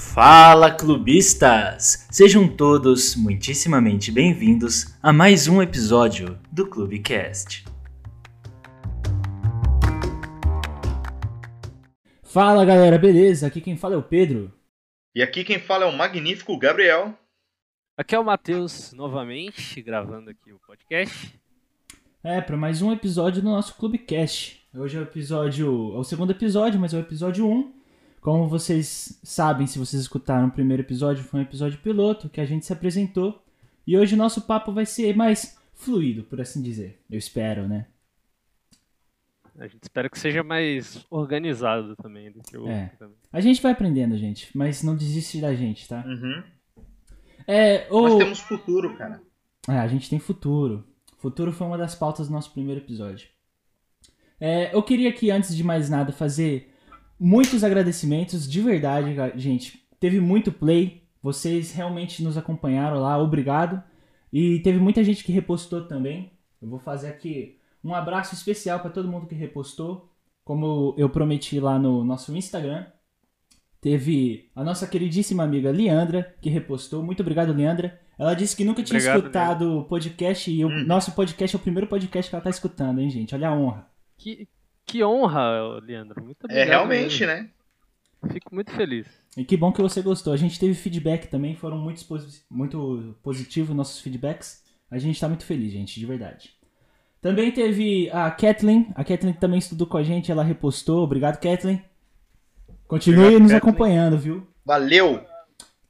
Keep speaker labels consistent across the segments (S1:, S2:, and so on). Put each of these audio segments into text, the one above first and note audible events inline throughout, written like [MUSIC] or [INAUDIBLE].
S1: Fala clubistas! Sejam todos muitíssimamente bem-vindos a mais um episódio do Clubecast.
S2: Fala galera, beleza? Aqui quem fala é o Pedro.
S3: E aqui quem fala é o magnífico Gabriel.
S4: Aqui é o Matheus novamente, gravando aqui o podcast.
S2: É, para mais um episódio do nosso Clubecast. Hoje é o episódio. É o segundo episódio, mas é o episódio 1. Como vocês sabem, se vocês escutaram o primeiro episódio, foi um episódio piloto que a gente se apresentou. E hoje o nosso papo vai ser mais fluido, por assim dizer. Eu espero, né?
S4: A gente espera que seja mais organizado também do que o
S2: É.
S4: também.
S2: A gente vai aprendendo, gente, mas não desiste da gente, tá?
S3: Uhum.
S2: É,
S3: Nós
S2: o...
S3: temos futuro, cara.
S2: É, a gente tem futuro. Futuro foi uma das pautas do nosso primeiro episódio. É, eu queria aqui, antes de mais nada, fazer muitos agradecimentos, de verdade, gente. Teve muito play, vocês realmente nos acompanharam lá, obrigado. E teve muita gente que repostou também. Eu vou fazer aqui um abraço especial para todo mundo que repostou. Como eu prometi lá no nosso Instagram. Teve a nossa queridíssima amiga Leandra, que repostou. Muito obrigado, Leandra. Ela disse que nunca tinha
S4: Obrigado,
S2: escutado o podcast e o
S3: Hum.
S2: nosso podcast é o primeiro podcast que ela tá escutando, hein, gente? Olha a honra.
S4: Que, que honra, Leandro. Muito
S3: É
S4: obrigado.
S3: realmente,
S4: mesmo.
S3: né?
S4: Fico muito feliz.
S2: E que bom que você gostou. A gente teve feedback também, foram muito, muito positivos nossos feedbacks. A gente tá muito feliz, gente, de verdade. Também teve a Kathleen. A Kathleen também estudou com a gente, ela repostou. Obrigado, Kathleen. Continue
S4: Obrigado,
S2: nos
S4: Kathleen.
S2: acompanhando, viu?
S3: Valeu!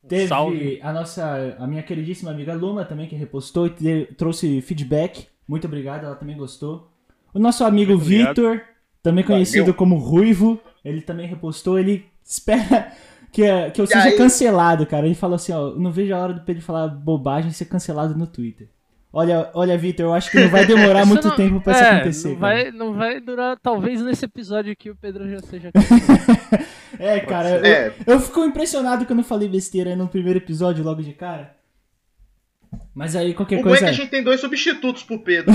S2: Teve
S4: Salve.
S2: a nossa, a minha queridíssima amiga Luma também que repostou e te- trouxe feedback. Muito obrigado, ela também gostou. O nosso amigo. Vitor, também conhecido
S3: Valeu.
S2: como Ruivo, ele também repostou. Ele espera [LAUGHS] que, que eu
S3: E
S2: seja
S3: aí?
S2: cancelado, cara. Ele falou assim, ó, não vejo a hora do Pedro falar bobagem e ser cancelado no Twitter. Olha, olha, Vitor, eu acho que não vai demorar [LAUGHS]
S4: Isso
S2: muito
S4: não-
S2: tempo pra isso
S4: é,
S2: acontecer.
S4: Não
S2: cara.
S4: vai, não vai durar, talvez nesse episódio aqui o Pedro já seja. [LAUGHS]
S2: É, cara, eu,
S3: É.
S2: eu fico impressionado quando eu falei besteira no primeiro episódio logo de cara. Mas aí qualquer
S3: O é
S2: coisa.
S3: que a gente tem dois substitutos pro Pedro.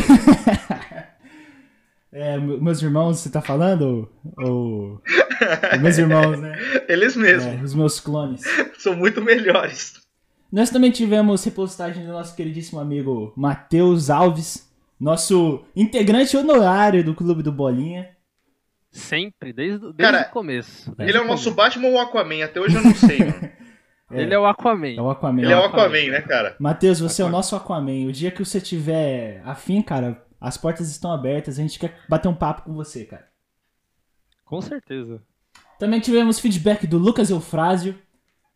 S2: É, me- meus irmãos, você tá falando? Ou. meus irmãos, né? [LAUGHS]
S3: Eles mesmos.
S2: É, os meus clones. [LAUGHS]
S3: São muito melhores.
S2: Nós também tivemos repostagem do nosso queridíssimo amigo Matheus Alves, nosso integrante honorário do Clube do Bolinha.
S4: Sempre, desde, desde
S3: Cara,
S4: o começo.
S2: É.
S3: Ele é o nosso Batman ou o Aquaman? Até hoje eu não sei, mano. [LAUGHS]
S4: Ele é o Aquaman.
S2: É o Aquaman.
S3: Ele é o
S4: Aquaman.
S3: Aquaman, né, cara?
S2: Matheus, você é o
S4: Aquaman.
S2: nosso Aquaman. O dia que você tiver afim, cara, as portas estão abertas. A gente quer bater um papo com você, cara.
S4: Com certeza.
S2: Também tivemos feedback do Lucas Eufrásio,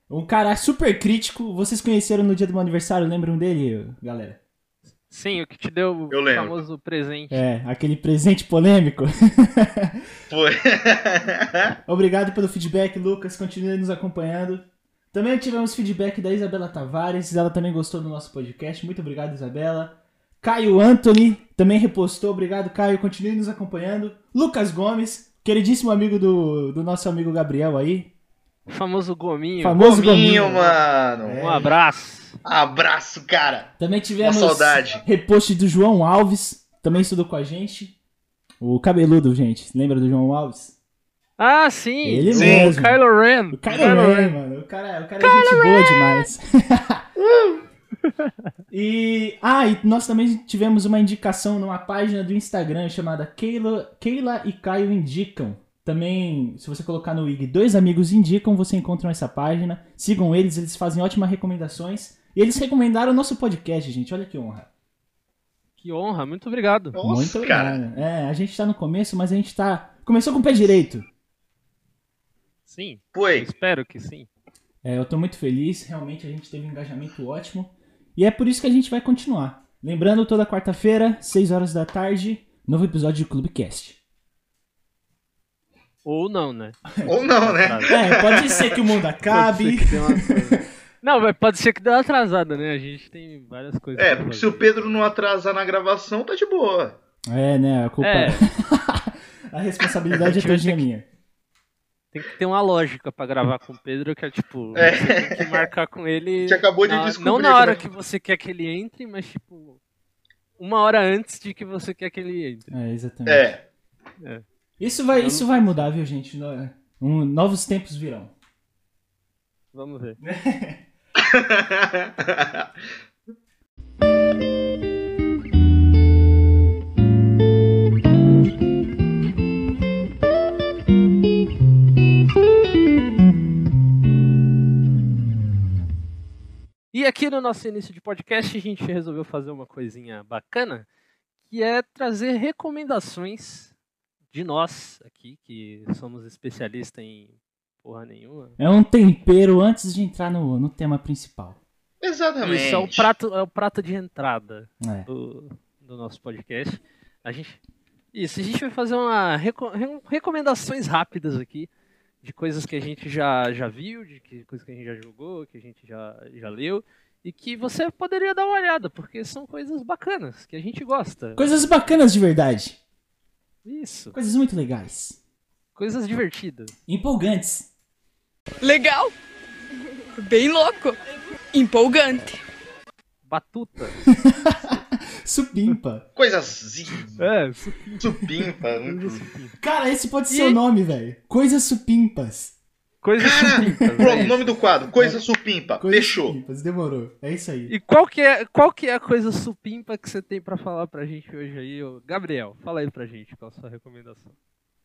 S2: um cara super crítico. Vocês conheceram no dia do meu aniversário, lembram dele, galera?
S4: Sim, o que te deu
S3: Eu
S4: o
S3: lembro.
S4: famoso presente.
S2: É, aquele presente polêmico. [LAUGHS]
S3: Foi. [LAUGHS]
S2: Obrigado pelo feedback, Lucas. Continue nos acompanhando. Também tivemos feedback da Isabela Tavares. Ela também gostou do nosso podcast. Muito obrigado, Isabela. Caio Anthony também repostou. Obrigado, Caio. Continue nos acompanhando. Lucas Gomes, queridíssimo amigo do, do nosso amigo Gabriel aí.
S4: O famoso Gominho.
S2: Famoso
S3: Gominho,
S2: Gominho.
S3: mano.
S2: É.
S4: Um abraço.
S3: Abraço, cara.
S2: Também tivemos
S3: Uma saudade.
S2: repost do João Alves. Também estudou com a gente. O cabeludo, gente. Lembra do João Alves?
S4: Ah, sim.
S2: Ele
S4: o
S2: mesmo.
S4: Kylo Ren.
S2: O cara é, mano. O cara, o cara é gente boa demais. [LAUGHS] [LAUGHS] e. Ah, e nós também tivemos uma indicação numa página do Instagram chamada Keila, Keila e Caio Indicam. Também, se você colocar no IG Dois Amigos Indicam, você encontra essa página. Sigam eles, eles fazem ótimas recomendações. E eles recomendaram o nosso podcast, gente. Olha que honra.
S4: Que honra, muito obrigado.
S3: Nossa,
S2: Muito
S3: cara.
S2: obrigado. É, a gente tá no começo, mas a gente tá. Começou com o pé direito.
S4: Sim,
S3: Foi.
S4: espero que sim.
S2: É, eu tô muito feliz, realmente a gente teve um engajamento ótimo. E é por isso que a gente vai continuar. Lembrando, toda quarta-feira, 6 horas da tarde, novo episódio de Clubecast.
S4: Ou não, né? [LAUGHS]
S3: Ou não, né?
S2: É, pode ser que o mundo
S4: Pode
S2: acabe.
S4: ser que dê uma- [LAUGHS] Não, mas pode ser que dê uma atrasada, né? A gente tem várias coisas.
S3: É,
S4: pra
S3: porque se o Pedro não atrasar na gravação, tá de boa.
S2: É, né, a culpa...
S4: É. [LAUGHS]
S2: a responsabilidade é
S4: A
S2: todinha
S4: ter que-
S2: minha.
S4: Tem que ter uma lógica pra gravar com o Pedro, que é tipo, [LAUGHS]
S3: É.
S4: você tem que marcar com ele.
S3: acabou de
S4: na-
S3: descobrir.
S4: Não na hora
S3: é
S4: que você quer que ele entre, mas tipo. Uma hora antes de que você quer que ele entre.
S2: É, exatamente.
S3: É.
S2: Isso, vai,
S4: Eu
S2: isso vai mudar, viu, gente? No- um- novos tempos virão.
S4: Vamos ver. [LAUGHS] [LAUGHS] aqui no nosso início de podcast a gente resolveu fazer uma coisinha bacana, que é trazer recomendações de nós aqui, que somos especialistas em porra nenhuma.
S2: É um tempero antes de entrar no, no tema principal.
S3: Exatamente.
S4: Isso é o prato, é o prato de entrada
S2: É.
S4: do, do nosso podcast. A gente, isso, a gente vai fazer uma reco- re- recomendações rápidas aqui de coisas que a gente já, já viu, de que, coisas que a gente já jogou, que a gente já, já leu e que você poderia dar uma olhada, porque são coisas bacanas, que a gente gosta.
S2: Coisas bacanas de verdade.
S4: Isso,
S2: Coisas muito legais.
S4: coisas divertidas.
S2: Empolgantes.
S5: Legal. Bem louco. Empolgante.
S4: Batuta. [LAUGHS]
S2: Supimpa.
S3: Coisazinha,
S4: É,
S3: supimpa. muito-
S2: Cara, esse pode ser
S4: E-
S2: o nome, velho. Coisas supimpas.
S4: Coisas supimpas,
S3: Pronto,
S4: é
S3: o nome do quadro. Coisa supimpa.
S2: Coisas
S3: Fechou.
S2: supimpas, demorou. É isso aí.
S4: E qual que é, qual que é a coisa supimpa que você tem pra falar pra gente hoje aí? ô? Gabriel, fala aí pra gente qual a sua recomendação.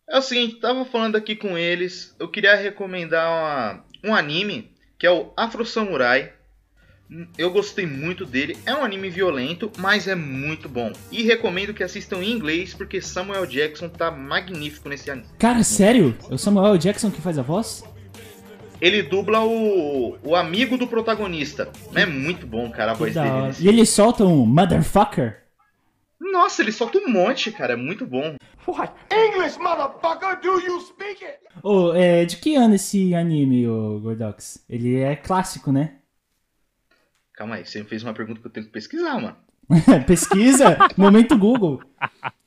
S3: É o seguinte, tava falando aqui com eles. Eu queria recomendar uma- um anime que é o Afro Samurai. Eu gostei muito dele. É um anime violento, mas é muito bom. E recomendo que assistam em inglês, porque Samuel Jackson tá magnífico nesse anime.
S2: Cara, sério? É o Samuel Jackson que faz a voz?
S3: Ele dubla o, o amigo do protagonista. É muito bom, cara, a
S2: Que
S3: voz dele. nesse-
S2: E ele solta um motherfucker?
S3: Nossa, ele solta um monte, cara. É muito bom.
S6: English, motherfucker, do you speak it?
S2: Ô, é, de que ano esse anime, ô Gordox? Ele é clássico, né?
S3: Calma aí, você me fez uma pergunta que eu tenho que pesquisar, mano. [LAUGHS]
S2: Pesquisa, momento Google. [LAUGHS]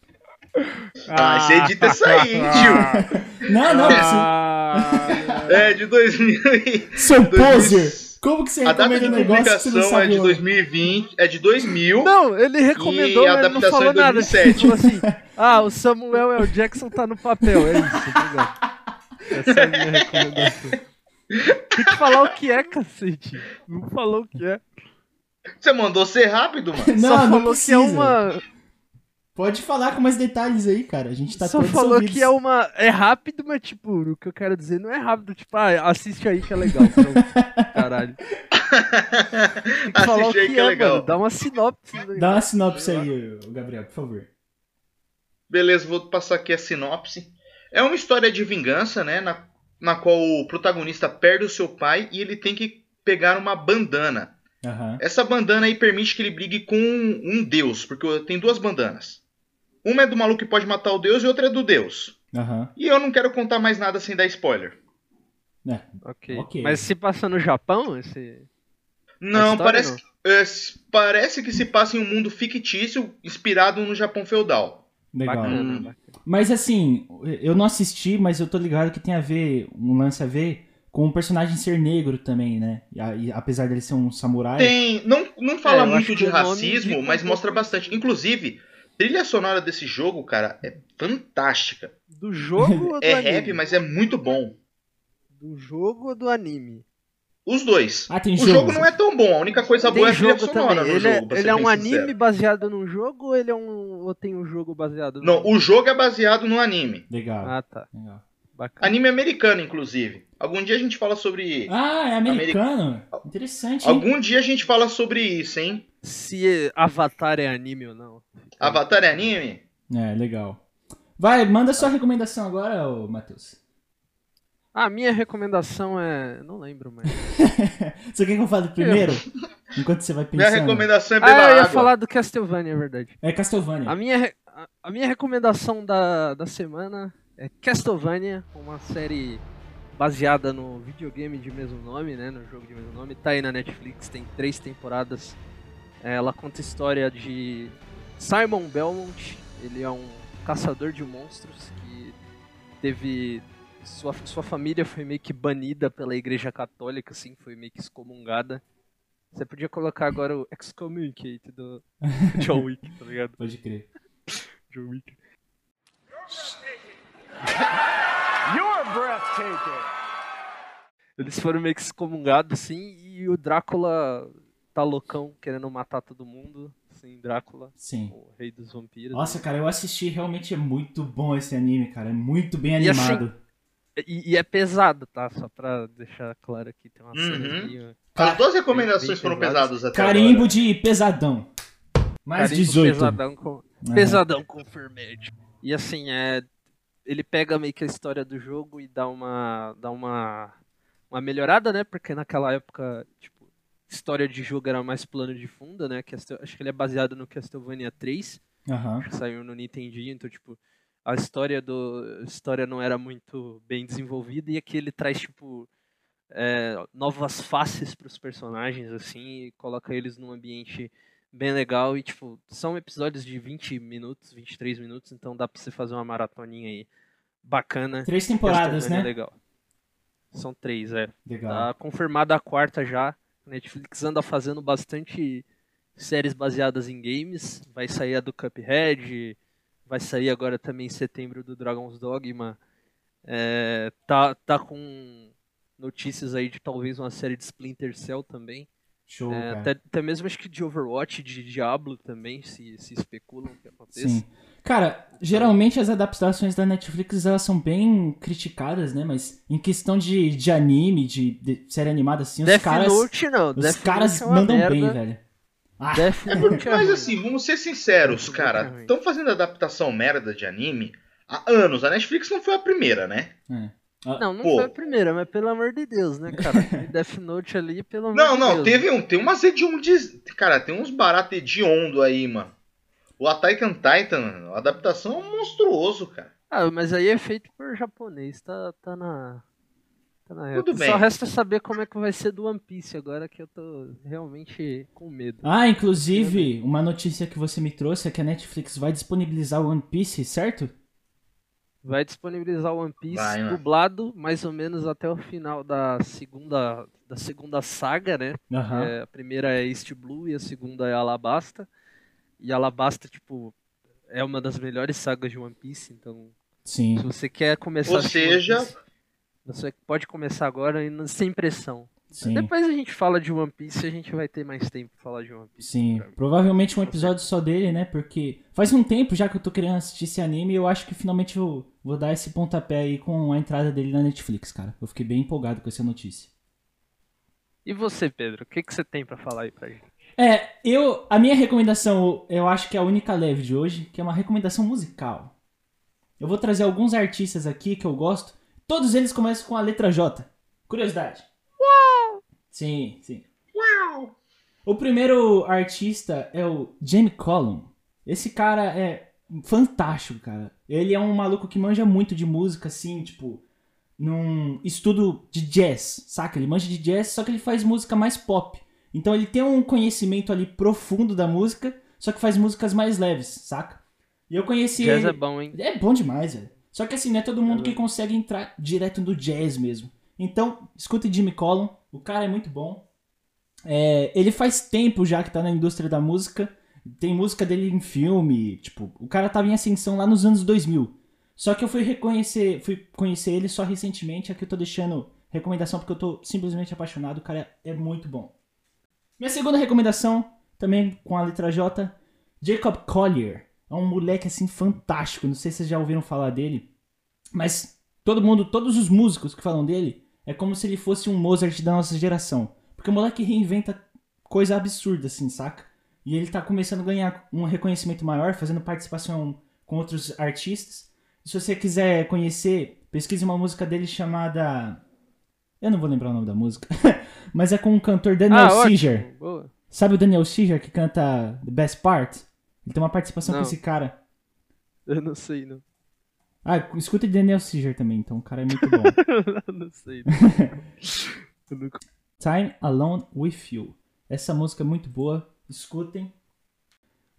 S3: Ah, você edita isso aí, hein, tio.
S2: Não, não,
S4: Ah,
S3: É de 2000 e...
S2: seu
S3: 2000.
S2: poser. Como que você
S3: A data
S2: recomenda
S3: de
S2: um negócio que você não
S3: publicação é de
S2: o-
S3: 2020, é de 2000.
S4: não, ele recomendou,
S3: E a
S4: mas ele não
S3: adaptação
S4: falou
S3: é de
S4: nada.
S3: 2007.
S4: Ele falou assim: Ah, o Samuel L. Jackson tá no papel. É isso, tá ligado? Essa é a minha recomendação. Tem que falar o que é, cacete. Não falou o que é.
S3: Você mandou ser rápido, mano.
S2: Não,
S4: Só
S2: não
S4: falou que é uma.
S2: Pode falar com mais detalhes aí, cara. A gente tá
S4: Só falou
S2: ouvidos.
S4: que é uma. É rápido, mas tipo, o que eu quero dizer não é rápido, tipo, ah, assiste aí que é legal. [LAUGHS] Caralho. Tem [LAUGHS] que falar o
S3: Assiste aí
S4: que,
S3: que é legal.
S4: mano. Dá uma sinopse. né?
S2: Dá uma sinopse aí, Gabriel, por favor.
S3: Beleza, vou passar aqui a sinopse. É uma história de vingança, né? Na, na qual o protagonista perde o seu pai e ele tem que pegar uma bandana.
S2: Aham.
S3: Essa bandana aí permite que ele brigue com um deus, porque tem duas bandanas. Uma é do maluco que pode matar o deus e outra é do deus.
S2: Aham.
S3: E eu não quero contar mais nada sem dar spoiler.
S2: É,
S4: Ok.
S2: Ok.
S4: Mas se passa no Japão, esse.
S3: Não,
S4: história
S3: parece,
S4: não?
S3: que- é, parece que se passa em um mundo fictício inspirado no Japão feudal.
S2: legal.
S4: Bacana,
S3: Hum.
S4: bacana.
S2: Mas assim, eu não assisti, mas eu tô ligado que tem a ver, um lance a ver com o personagem ser negro também, né? E, a- e apesar dele ser um samurai.
S3: Tem, não, não fala
S4: É,
S3: muito de racismo,
S4: um
S3: mas mostra
S4: isso.
S3: bastante. Inclusive, trilha sonora desse jogo, cara, é fantástica.
S4: Do jogo ou [LAUGHS] do
S3: É
S4: anime?
S3: rap, mas é muito bom.
S4: Do jogo ou do anime?
S3: Os dois.
S2: Ah, tem
S3: o
S2: jogo.
S3: jogo não é tão bom, a única coisa boa é a
S4: Tem
S3: trilha sonora
S4: também.
S3: no
S4: Ele, é,
S3: jogo. pra
S4: ele é um anime
S3: sincero.
S4: baseado num jogo ou ele é um. ou tem um jogo baseado no
S3: Não, o jogo é baseado no anime.
S2: Legal.
S4: Ah, tá.
S2: legal.
S4: Bacana.
S3: Anime americano, inclusive. Algum dia a gente fala sobre.
S2: Ah, é americano? Interessante. hein?
S3: Algum dia a gente fala sobre isso, hein?
S4: Se Avatar é anime ou não.
S3: Avatar é anime?
S2: É, legal. Vai, manda sua recomendação agora, ô Matheus.
S4: A minha recomendação é. Não lembro mais. [LAUGHS]
S2: Você quer que eu fale primeiro? [LAUGHS] Enquanto você vai pensando.
S3: Minha recomendação é beber
S4: Ah, eu ia
S3: água.
S4: falar do Castlevania, é verdade.
S2: É Castlevania.
S4: A minha, re- a- a minha recomendação da, da semana é Castlevania, uma série baseada no videogame de mesmo nome, né? No jogo de mesmo nome. Tá aí na Netflix, tem três temporadas. É, Ela conta a história de Simon Belmont. Ele é um caçador de monstros que teve. Sua, sua família foi meio que banida pela igreja católica, assim, foi meio que excomungada. Você podia colocar agora o Excommunicate do [LAUGHS] John Wick, tá ligado?
S2: Pode crer.
S4: John Wick.
S6: You're breathtaking.
S4: Eles foram meio que excomungados, assim, e o Drácula tá loucão, querendo matar todo mundo. Assim, Drácula,
S2: Sim.
S4: o rei dos vampiros.
S2: Nossa, cara, eu assisti, realmente é muito bom esse anime, cara. É muito bem
S4: E assim,
S2: animado.
S4: E, e é pesado, tá? Só pra deixar claro aqui, tem uma
S3: Uhum.
S4: cena meio-
S3: As duas recomendações
S4: bem
S3: foram
S4: pesadas.
S3: pesadas até
S2: Carimbo
S3: agora.
S2: de pesadão. Mais
S4: Carimbo
S2: 18.
S4: Pesadão com,
S2: Aham.
S4: pesadão com Fermed. E assim, é. Ele pega meio que a história do jogo e dá uma. dá uma. uma melhorada, né? Porque naquela época, tipo, história de jogo era mais plano de fundo, né? Castel- acho que ele é baseado no Castlevania 3,
S2: Aham.
S4: que saiu no Nintendinho, então, tipo, a história do. a história não era muito bem desenvolvida, e aqui ele traz, tipo. é, novas faces para os personagens, assim, e coloca eles num ambiente bem legal. E, tipo, são episódios de 20 minutos, 23 minutos, então dá pra você fazer uma maratoninha aí bacana.
S2: Três temporadas,
S4: é
S2: né?
S4: Legal. São três, é.
S2: Legal.
S4: Tá confirmada a quarta já. Netflix anda fazendo bastante séries baseadas em games. Vai sair a do Cuphead. Vai sair agora também em setembro do Dragon's Dogma. É, tá, tá com notícias aí de talvez uma série de Splinter Cell também.
S2: Show,
S4: É, até, até mesmo acho que de Overwatch, de Diablo também, se, se especulam que aconteça.
S2: Sim. Cara, geralmente as adaptações da Netflix elas são bem criticadas, né? Mas em questão de, de anime, de, de série animada, assim, os
S4: Death
S2: caras.
S4: Note não.
S2: Os
S4: Death
S2: caras
S4: Note é
S2: mandam
S4: merda.
S2: bem, velho. Ah,
S4: Death Note é
S3: Mas assim, vamos ser sinceros, cara. Estão fazendo adaptação merda de anime há anos. A Netflix não foi a primeira, né?
S2: é.
S4: Não, não
S3: Pô.
S4: foi a primeira, mas pelo amor de Deus, né, cara? [LAUGHS] Death Note ali, pelo amor
S3: Não,
S4: de
S3: não,
S4: Deus.
S3: teve um, tem umas hediondes. Cara, tem uns baratos hediondo aí, mano. O Attack on Titan, a adaptação é um monstruoso, cara.
S4: Ah, mas aí é feito por japonês, tá, tá na. Tá na
S3: Tudo bem.
S4: Só resta saber como é que vai ser do One Piece agora que eu tô realmente com medo.
S2: Ah, inclusive, uma notícia que você me trouxe é que a Netflix vai disponibilizar o One Piece, certo?
S4: Vai disponibilizar o One Piece
S3: Vai, né?
S4: dublado, mais ou menos até o final da segunda, da segunda saga, né?
S2: Aham.
S4: É, a primeira é East Blue e a segunda é Alabasta. E Alabasta, tipo, é uma das melhores sagas de One Piece, então
S2: Sim.
S4: se você quer começar
S3: Ou seja-
S4: Piece, você pode começar agora e sem pressão.
S2: Sim.
S4: Depois a gente fala de One Piece e a gente vai ter mais tempo pra falar de One Piece.
S2: Sim, provavelmente um episódio só dele, né? Porque faz um tempo já que eu tô querendo assistir esse anime e eu acho que finalmente eu vou dar esse pontapé aí com a entrada dele na Netflix, cara. Eu fiquei bem empolgado com essa notícia.
S4: E você, Pedro, o que, que você tem pra falar aí pra gente?
S2: É, eu. A minha recomendação, eu acho que é a única leve de hoje, que é uma recomendação musical. Eu vou trazer alguns artistas aqui que eu gosto. Todos eles começam com a letra J. Curiosidade. Uau! Sim, sim. Uau! O primeiro artista é o Jamie Cullum. Esse cara é fantástico, cara. Ele é um maluco que manja muito de música, assim, tipo, num estudo de jazz, saca? Ele manja de jazz, só que ele faz música mais pop. Então ele tem um conhecimento ali profundo da música, só que faz músicas mais leves, saca? E eu conheci
S4: Jazz
S2: ele...
S4: é bom, hein?
S2: É bom demais, velho. Só que assim, não é todo mundo que consegue entrar direto no jazz mesmo. Então, escuta Jimmy Collum, o cara é muito bom. É, ele faz tempo já que tá na indústria da música. Tem música dele em filme, tipo, o cara tava em ascensão lá nos anos 2000. Só que eu fui reconhecer, fui conhecer ele só recentemente, aqui eu tô deixando recomendação porque eu tô simplesmente apaixonado, o cara é muito bom. Minha segunda recomendação, também com a letra J, Jacob Collier. É um moleque assim fantástico, não sei se vocês já ouviram falar dele, mas todo mundo, todos os músicos que falam dele, é como se ele fosse um Mozart da nossa geração. Porque o moleque reinventa coisa absurda assim, saca? E ele tá começando a ganhar um reconhecimento maior, fazendo participação com outros artistas. Se você quiser conhecer, pesquise uma música dele chamada. Eu não vou lembrar o nome da música, [LAUGHS] mas é com o cantor Daniel
S4: ah.
S2: Sabe o Daniel Caesar que canta The Best Part? Ele tem uma participação
S4: Não.
S2: com esse cara.
S4: Eu não sei, não.
S2: Ah, escuta Daniel Caesar também, então o cara é muito bom. [LAUGHS]
S4: Eu não sei. Não. [LAUGHS]
S2: Time Alone With You. Essa música é muito boa, escutem.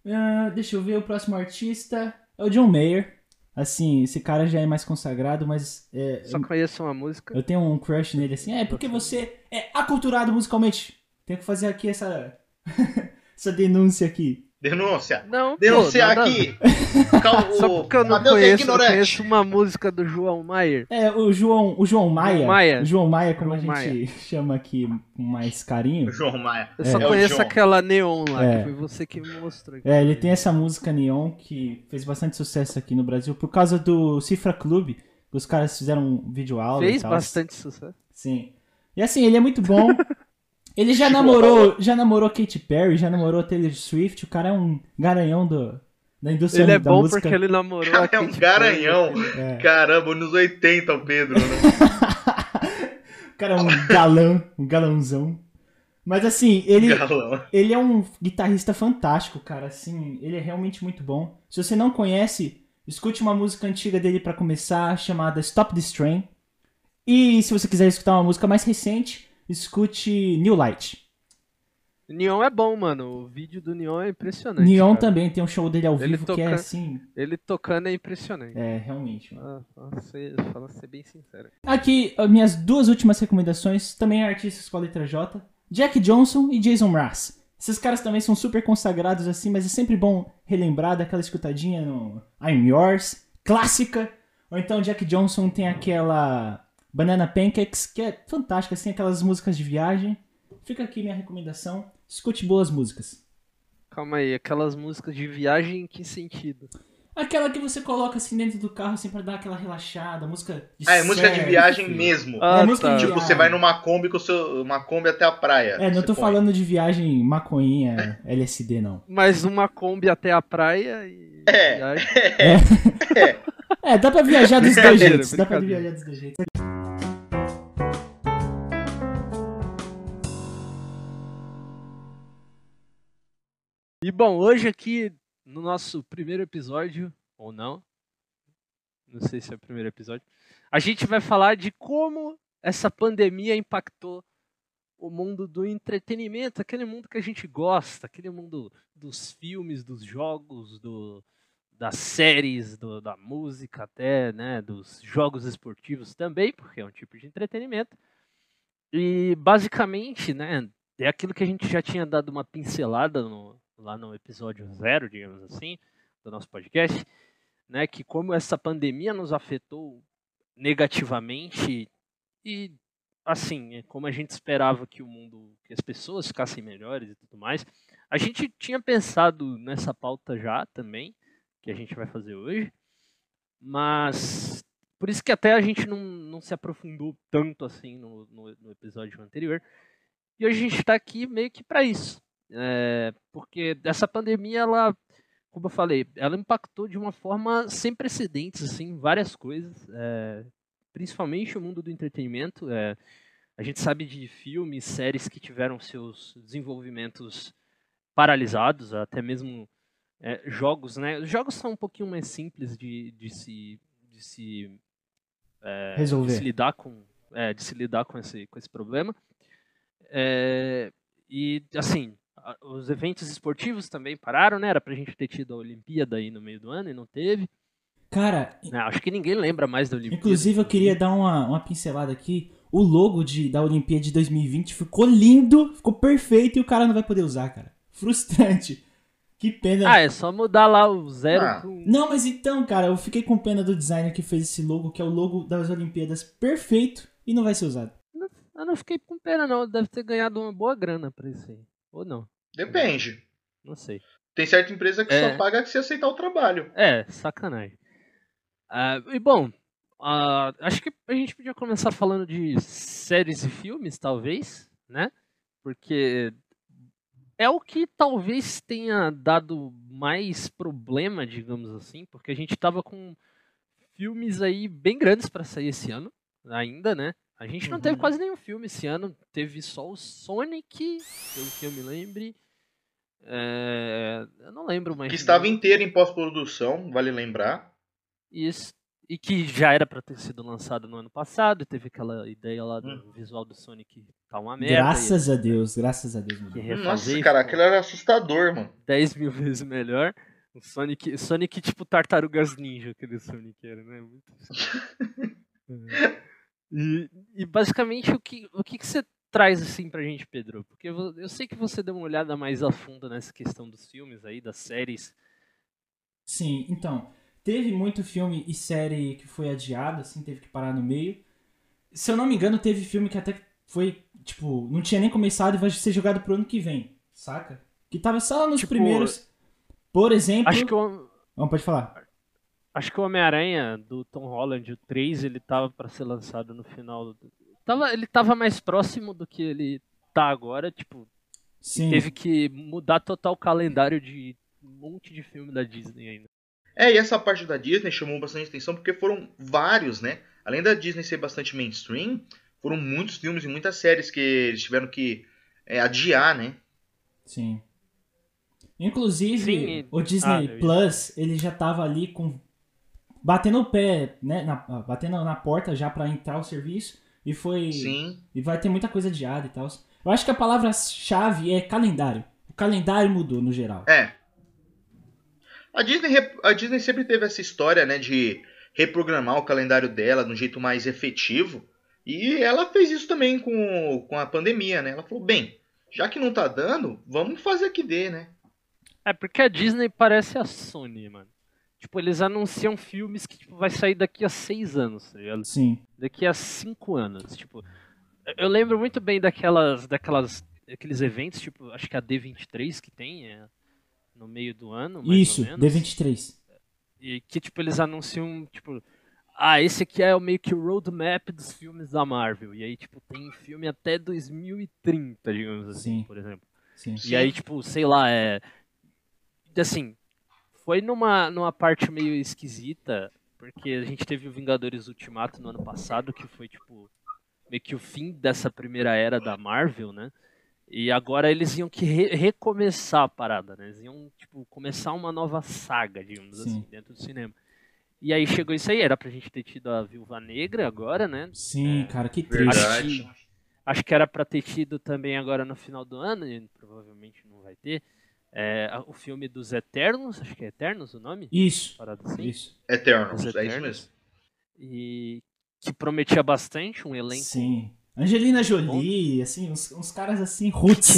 S2: Ah, deixa eu ver, o próximo artista é o John Mayer. Assim, esse cara já é mais consagrado, mas é,
S4: Só conheço uma música.
S2: eu tenho um crush nele assim. É, porque você é aculturado musicalmente. Tenho que fazer aqui essa, [LAUGHS] essa denúncia aqui.
S3: Denúncia.
S4: Não, pô,
S3: Denunciar
S4: nada a
S3: aqui.
S4: ver. [LAUGHS]
S3: Cal-
S4: Só
S3: o
S4: porque eu não
S3: é
S4: conheço, eu conheço uma música do João Maier.
S2: É, o João, o João Maia.
S4: Maia.
S2: O João Maia, como
S4: João
S2: a gente chama aqui com mais carinho.
S3: João Maia.
S4: Eu só
S3: É o
S4: conheço
S3: João.
S4: aquela Neon lá,
S2: É.
S4: que foi você que mostrou.
S2: É, ele tem essa música Neon que fez bastante sucesso aqui no Brasil por causa do Cifra Club. Os caras fizeram um vídeo aula e
S4: Fez
S2: tal.
S4: bastante sucesso.
S2: Sim. E assim, ele é muito bom. [LAUGHS] Ele já namorou, já namorou Katy Perry, já namorou Taylor Swift. O cara é um garanhão do, da indústria
S4: Ele é bom
S2: música.
S4: porque ele namorou
S3: Cara,
S4: a
S3: é um
S4: Katy
S3: garanhão.
S4: Perry.
S2: É.
S3: Caramba, nos 80 o Pedro, né? [LAUGHS]
S2: O cara é um galã, um galãozão. Mas assim, ele,
S3: Galão.
S2: ele é um guitarrista fantástico, cara. Assim, ele é realmente muito bom. Se você não conhece, escute uma música antiga dele pra começar, chamada Stop This Train. E se você quiser escutar uma música mais recente, escute New Light.
S4: Neon é bom, mano. O vídeo do Neon é impressionante.
S2: Neon
S4: cara.
S2: também tem um show dele ao
S4: Ele
S2: vivo que é
S4: toca-
S2: assim.
S4: Ele tocando é impressionante.
S2: É, realmente. mano.
S4: Ah, Fala ser, bem sincero.
S2: Aqui, as minhas duas últimas recomendações, também artistas com a letra J. Jack Johnson e Jason Mraz. Esses caras também são super consagrados assim, mas é sempre bom relembrar daquela escutadinha no I'm Yours, clássica. Ou então Jack Johnson tem aquela Banana Pancakes, que é fantástica, assim, aquelas músicas de viagem. Fica aqui minha recomendação. Escute boas músicas.
S4: Calma aí, aquelas músicas de viagem em que sentido?
S2: Aquela que você coloca assim dentro do carro, assim, pra dar aquela relaxada, música de
S3: Ah, é música de viagem mesmo.
S4: Ah,
S2: música
S4: tá.
S2: de
S3: Tipo, você vai numa Kombi com o seu. Uma Kombi até a praia.
S2: É, não tô
S3: põe.
S2: falando de viagem maconhinha, [LAUGHS] LSD, não.
S4: Mais uma Kombi até a praia e.
S3: É.
S4: viagem.
S2: É, [LAUGHS] dá pra viajar dos dois jeitos. Dá pra viajar dos dois jeitos.
S4: E bom, hoje aqui no nosso primeiro episódio, ou não, não sei se é o primeiro episódio, a gente vai falar de como essa pandemia impactou o mundo do entretenimento, aquele mundo que a gente gosta, aquele mundo dos filmes, dos jogos, do, das séries, do- da música até, né, dos jogos esportivos também, porque é um tipo de entretenimento. E basicamente, né, é aquilo que a gente já tinha dado uma pincelada no- lá no episódio zero, digamos assim, do nosso podcast, né, que como essa pandemia nos afetou negativamente e assim, é como a gente esperava que o mundo, que as pessoas ficassem melhores e tudo mais, a gente tinha pensado nessa pauta já também, que a gente vai fazer hoje, mas por isso que até a gente não, não se aprofundou tanto assim no, no, no episódio anterior. E hoje a gente está aqui meio que para isso. É, porque essa pandemia, ela, como eu falei, ela impactou de uma forma sem precedentes, assim, várias coisas, é, principalmente o mundo do entretenimento. é, a gente sabe de filmes, séries que tiveram seus desenvolvimentos paralisados, até mesmo é, jogos, né? Os jogos são um pouquinho mais simples de, de se, de se é,
S2: Resolver.
S4: de se lidar com, é, de se lidar com esse, com esse problema. É, e assim, os eventos esportivos também pararam, né? Era pra gente ter tido a Olimpíada aí no meio do ano e não teve.
S2: Cara,
S4: Né, acho que ninguém lembra mais da Olimpíada.
S2: inclusive eu queria dar uma, uma pincelada aqui. O logo de, da Olimpíada de 2020 ficou lindo, ficou perfeito e o cara não vai poder usar, cara. Frustrante. Que pena.
S4: Ah, é só mudar lá o zero
S3: Ah.
S4: pro.
S2: Não, mas então, cara, eu fiquei com pena do designer que fez esse logo, que é o logo das Olimpíadas perfeito e não vai ser usado.
S4: Eu não fiquei com pena, não. Deve ter ganhado uma boa grana pra isso aí. Ou não.
S3: Depende.
S4: Não sei.
S3: Tem certa empresa que
S4: É.
S3: só paga se aceitar o trabalho.
S4: É, sacanagem. Ah, e bom, ah, acho que a gente podia começar falando de séries e filmes, talvez, né? Porque é o que talvez tenha dado mais problema, digamos assim, porque a gente tava com filmes aí bem grandes para sair esse ano, ainda, né? A gente não teve
S2: Uhum.
S4: quase nenhum filme esse ano, teve só o Sonic, pelo que eu me lembre. É, eu não lembro mais.
S3: Que estava inteiro em pós-produção, vale lembrar.
S4: Isso. E que já era pra ter sido lançado no ano passado, teve aquela ideia lá do
S3: Hum.
S4: visual do Sonic tá uma merda.
S2: graças a Deus, graças a Deus.
S4: e,
S2: mano.
S3: Nossa,
S4: e
S3: cara, aquilo era assustador, mano.
S4: 10 mil [LAUGHS] vezes melhor. O Sonic, Sonic tipo tartarugas ninja, aquele Sonic era, né? Muito... [LAUGHS] E, e basicamente o que, o que, que você traz assim pra gente, Pedro? Porque eu eu sei que você deu uma olhada mais a fundo nessa questão dos filmes aí, das séries.
S2: Sim, então, teve muito filme e série que foi adiado, assim, teve que parar no meio. Se eu não me engano, teve filme que até foi, tipo, não tinha nem começado e vai ser jogado pro ano que vem, saca? Que tava só nos
S4: Tipo,
S2: primeiros. Por exemplo.
S4: Acho que o,
S2: Não, pode falar.
S4: Acho que o Homem-Aranha do Tom Holland, o 3, ele tava pra ser lançado no final. Do, tava, ele tava mais próximo do que ele tá agora, tipo,
S2: Sim.
S4: teve que mudar total o calendário de um monte de filme da Disney ainda.
S3: É, e essa parte da Disney chamou bastante atenção porque foram vários, né? Além da Disney ser bastante mainstream, foram muitos filmes e muitas séries que eles tiveram que é, adiar, né?
S2: Sim. Inclusive,
S4: Sim, e-
S2: o Disney
S4: Ah,
S2: Plus, ele já tava ali com. Batendo o pé, né? Na, batendo na porta já pra entrar o serviço. E foi.
S3: Sim.
S2: E vai ter muita coisa adiada e tal. Eu acho que a palavra-chave é calendário. O calendário mudou no geral.
S3: É. A Disney, a Disney sempre teve essa história, né, de reprogramar o calendário dela de um jeito mais efetivo. E ela fez isso também com, com a pandemia, né? Ela falou, bem, já que não tá dando, vamos fazer que dê, né?
S4: É porque a Disney parece a Sony, mano. Tipo, eles anunciam filmes que tipo, vai sair daqui a seis anos, tá ligado?
S2: Sim.
S4: Daqui a cinco anos. Tipo, eu lembro muito bem daquelas, daquelas, aqueles eventos, tipo, acho que a D23 que tem é, no meio do ano, mais
S2: Isso,
S4: ou menos.
S2: D23.
S4: E que, tipo, eles anunciam, tipo, ah, esse aqui é o meio que o roadmap dos filmes da Marvel. E aí, tipo, tem filme até 2030, digamos assim,
S2: Sim.
S4: por exemplo.
S2: Sim.
S3: Sim.
S4: E aí, tipo, sei lá, é. Assim, foi numa, numa parte meio esquisita, porque a gente teve o Vingadores Ultimato no ano passado, que foi, tipo, meio que o fim dessa primeira era da Marvel, né? E agora eles iam que re- recomeçar a parada, né? Eles iam, tipo, começar uma nova saga, digamos
S2: Sim.
S4: assim, dentro do cinema. E aí chegou isso aí, era pra gente ter tido a Viúva Negra agora, né?
S2: Sim, cara, que triste.
S3: Verdade.
S4: Acho que era pra ter tido também agora no final do ano, e provavelmente não vai ter. É, o filme dos Eternos, acho que é Eternos o nome?
S2: Isso.
S4: Parada assim.
S2: Isso.
S3: Eternals,
S4: Os
S3: é isso
S4: Eternos.
S3: mesmo.
S4: E que prometia bastante, um elenco.
S2: Sim. Angelina Jolie, assim, uns, uns caras assim.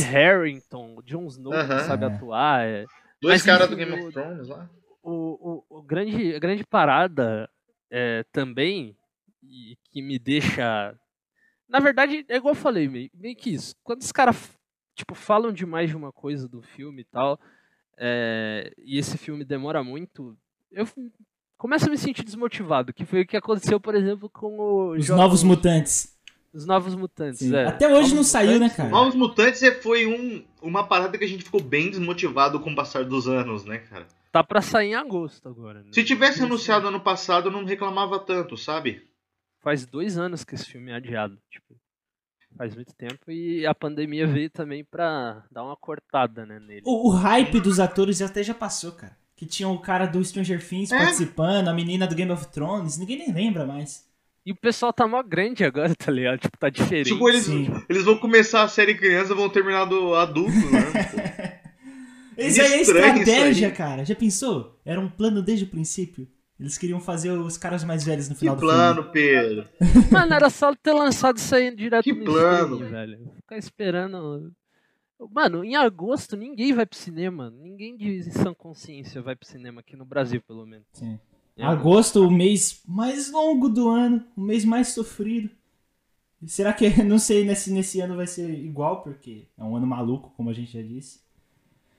S4: Harington, o Jon Snow que
S3: Aham.
S4: sabe
S2: É.
S4: atuar. é.
S3: Dois caras do Game
S4: o-
S3: of Thrones lá.
S4: O, o, o grande, a grande parada é, também, e que me deixa. Na verdade, é igual eu falei, meio, meio que isso. Quando os caras tipo, falam demais de uma coisa do filme e tal, é, e esse filme demora muito, eu começo a me sentir desmotivado, que foi o que aconteceu, por exemplo, com o
S2: Os
S4: Jogos-
S2: novos mutantes.
S4: os Novos Mutantes.
S2: Sim.
S4: é.
S2: Até hoje
S4: Novos
S2: não saiu, né,
S4: Mutantes,
S2: cara?
S3: Novos Mutantes é- foi um, uma parada que a gente ficou bem desmotivado com o passar dos anos, né, cara?
S4: Tá pra sair em agosto agora. Né?
S3: Se tivesse anunciado ano passado, eu não reclamava tanto, sabe?
S4: Faz dois anos que esse filme é adiado. Tipo, faz muito tempo e a pandemia veio também pra dar uma cortada né, nele.
S2: O, o hype dos atores até já passou, cara. Que tinha o cara do Stranger Things
S3: É?
S2: participando, a menina do Game of Thrones, ninguém nem lembra mais.
S4: E o pessoal tá mó grande agora, [LAUGHS] tá ligado? Tipo, tá diferente.
S3: Tipo, eles,
S2: Sim.
S3: eles vão começar a série criança e vão terminar do adulto, né? [LAUGHS]
S2: Isso aí é estratégia,
S3: aí.
S2: cara. Já pensou? Era um plano desde o princípio. Eles queriam fazer os caras mais velhos no
S3: que
S2: final do
S3: plano, Pedro.
S4: Mano, era só ter lançado isso aí direto
S3: Que
S4: no
S3: plano,
S4: streaming, velho. Ficar esperando. Mano, em agosto ninguém vai pro cinema. Ninguém de sã consciência vai pro cinema aqui no Brasil, pelo menos.
S2: filme. Sim.
S4: Em
S2: Agosto, o mês mais longo do ano, o mês mais sofrido. Será que, [LAUGHS] não sei, nesse, nesse ano vai ser igual, porque é um ano maluco, como a gente já disse.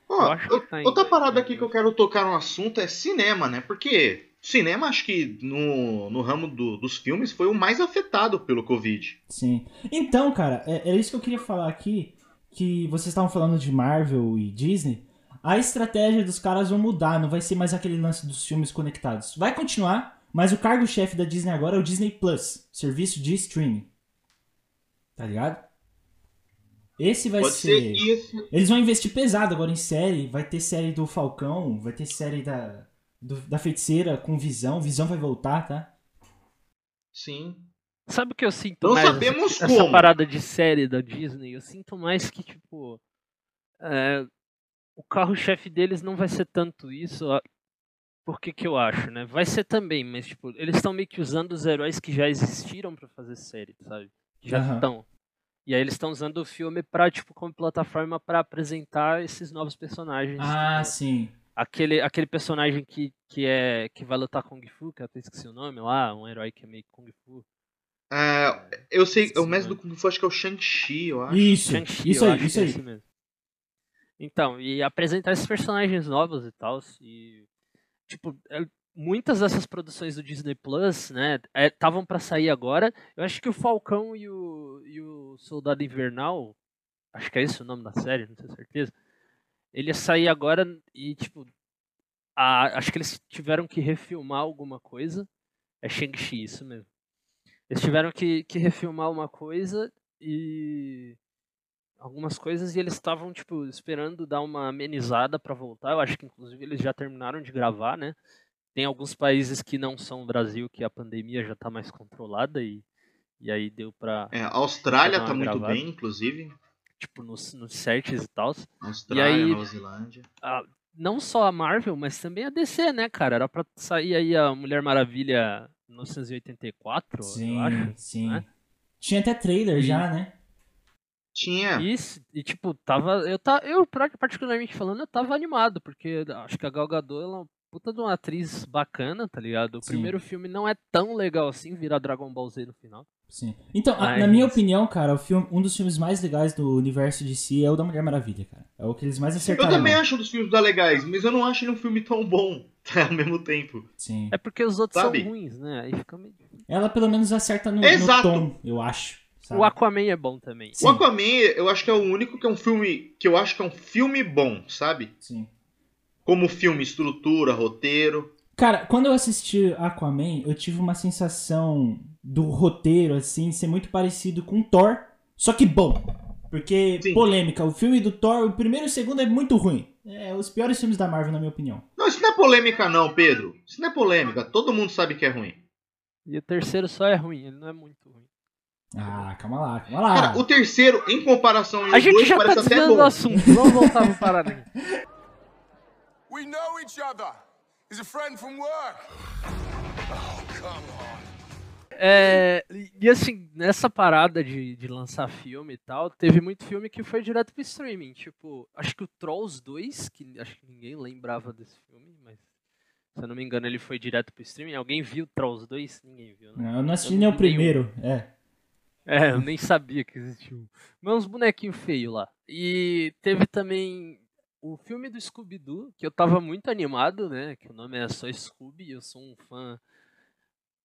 S3: Ó,
S4: Eu acho que tá
S3: outra parada
S4: né?
S3: aqui que eu quero tocar no assunto é cinema, né? Porque cinema, acho que no, no ramo do- dos filmes, foi o mais afetado pelo Covid.
S2: Sim. Então, cara, é, era isso que eu queria falar aqui, que vocês estavam falando de Marvel e Disney. A estratégia dos caras vai mudar, não vai ser mais aquele lance dos filmes conectados. Vai continuar, mas o cargo-chefe da Disney agora é o Disney Plus, serviço de streaming. Tá ligado? Esse vai
S3: Pode
S2: ser.
S3: ser.
S2: Eles vão investir pesado agora em série. Vai ter série do Falcão, vai ter série da, do- da feiticeira com visão. Visão vai voltar, tá?
S3: Sim.
S4: Sabe o que eu sinto
S3: Não
S4: mais? essa-
S3: sabemos
S4: essa,
S3: como.
S4: parada de série da Disney, eu sinto mais que, tipo. é, o carro-chefe deles não vai ser tanto isso. ó, Por que que eu acho, né? Vai ser também, mas, tipo, eles estão meio que usando os heróis que já existiram pra fazer série, sabe? Que Já
S2: Aham.
S4: estão. E aí eles estão usando o filme pra, tipo, como plataforma pra apresentar esses novos personagens.
S2: Ah,
S4: né?
S2: sim.
S4: Aquele, aquele personagem que, que, é, que vai lutar Kung Fu, que eu até esqueci o nome lá, um herói que é meio Kung Fu.
S3: É, eu sei, o mestre do. Kung Fu acho que é o Shang-Chi, eu acho.
S2: Isso,
S4: Shang-Chi,
S2: isso
S4: eu
S2: aí,
S4: acho
S2: isso
S4: que é
S2: aí.
S4: esse mesmo. Então, e apresentar esses personagens novos e tal. E, tipo, é- muitas dessas produções do Disney Plus, né, estavam pra sair agora. Eu acho que o Falcão e o, e o Soldado Invernal, acho que é esse o nome da série, não tenho certeza. Ele ia sair agora e, tipo, a- acho que eles tiveram que refilmar alguma coisa. É Shang-Chi, isso mesmo. Eles tiveram que, que refilmar uma coisa e algumas coisas e eles estavam tipo esperando dar uma amenizada pra voltar. Eu acho que inclusive eles já terminaram de gravar, né? Tem alguns países que não são o Brasil que a pandemia já tá mais controlada e e aí deu pra
S3: É, a Austrália tá muito
S4: gravada.
S3: bem, inclusive.
S4: Tipo nos, nos certs e tal.
S3: Austrália,
S4: aí-
S3: Nova Zelândia.
S4: Não só a Marvel, mas também a DC, né, cara? Era pra sair aí a Mulher Maravilha 1984, eu
S2: Sim,
S4: acho.
S2: sim.
S4: né?
S2: Tinha até trailer
S4: E-
S2: já, né?
S3: Tinha.
S4: Isso, e tipo, tava. Eu, tá, eu, particularmente falando, eu tava animado, porque acho que a Gal Gadot ela é uma puta de uma atriz bacana, tá ligado? O
S2: Sim.
S4: primeiro filme não é tão legal assim, virar Dragon Ball Z no final.
S2: Sim. Então, a- na
S4: Mas-
S2: minha opinião, cara, o filme, um dos filmes mais legais do universo de si é o da Mulher Maravilha, cara. É o que eles mais
S3: Eu
S2: acertaram.
S3: também
S2: a mão.
S3: acho um dos filmes da legais, mas eu não acho ele um filme tão bom [LAUGHS] ao mesmo tempo.
S2: Sim.
S4: É porque os outros
S3: Sabe?
S4: são ruins, né? Aí fica meio...
S2: Ela pelo menos acerta no, no
S3: Exato.
S2: tom, eu acho. sabe?
S4: O Aquaman é bom também.
S2: Sim.
S3: O Aquaman, eu acho que é o único que é um filme que eu acho que é um filme bom, sabe?
S2: Sim.
S3: Como filme, estrutura, roteiro.
S2: Cara, quando eu assisti Aquaman, eu tive uma sensação do roteiro, assim, ser muito parecido com Thor, só que bom. Porque,
S3: Sim.
S2: polêmica, o filme do Thor, o primeiro e o segundo é muito ruim. É os piores filmes da Marvel, na minha opinião.
S3: Não, isso não é polêmica não, Pedro. Isso não é polêmica. Todo mundo sabe que é ruim.
S4: E o terceiro só é ruim, ele não é muito ruim.
S2: Ah, calma lá, calma lá.
S3: Cara, o terceiro, em comparação
S4: A
S3: aos
S4: gente
S3: dois,
S4: já tá
S3: parece até
S4: desviando do
S3: bom.
S4: assunto, vamos voltar pro parada.
S6: We know each other.
S4: É, e- e assim, nessa parada de, de lançar filme e tal, teve muito filme que foi direto pro streaming. Tipo, acho que o Trolls 2, que acho que ninguém lembrava desse filme, mas se eu não me engano ele foi direto pro streaming. Alguém viu Trolls 2? Ninguém viu, né?
S2: Não, eu não assisti
S4: Eu
S2: nem o
S4: vi nenhum.
S2: primeiro, é.
S4: É, eu nem sabia que existia um. Mas uns bonequinhos feios lá. E teve também o filme do Scooby-Doo, que eu tava muito animado, né? Que o nome é só Scooby, eu sou um fã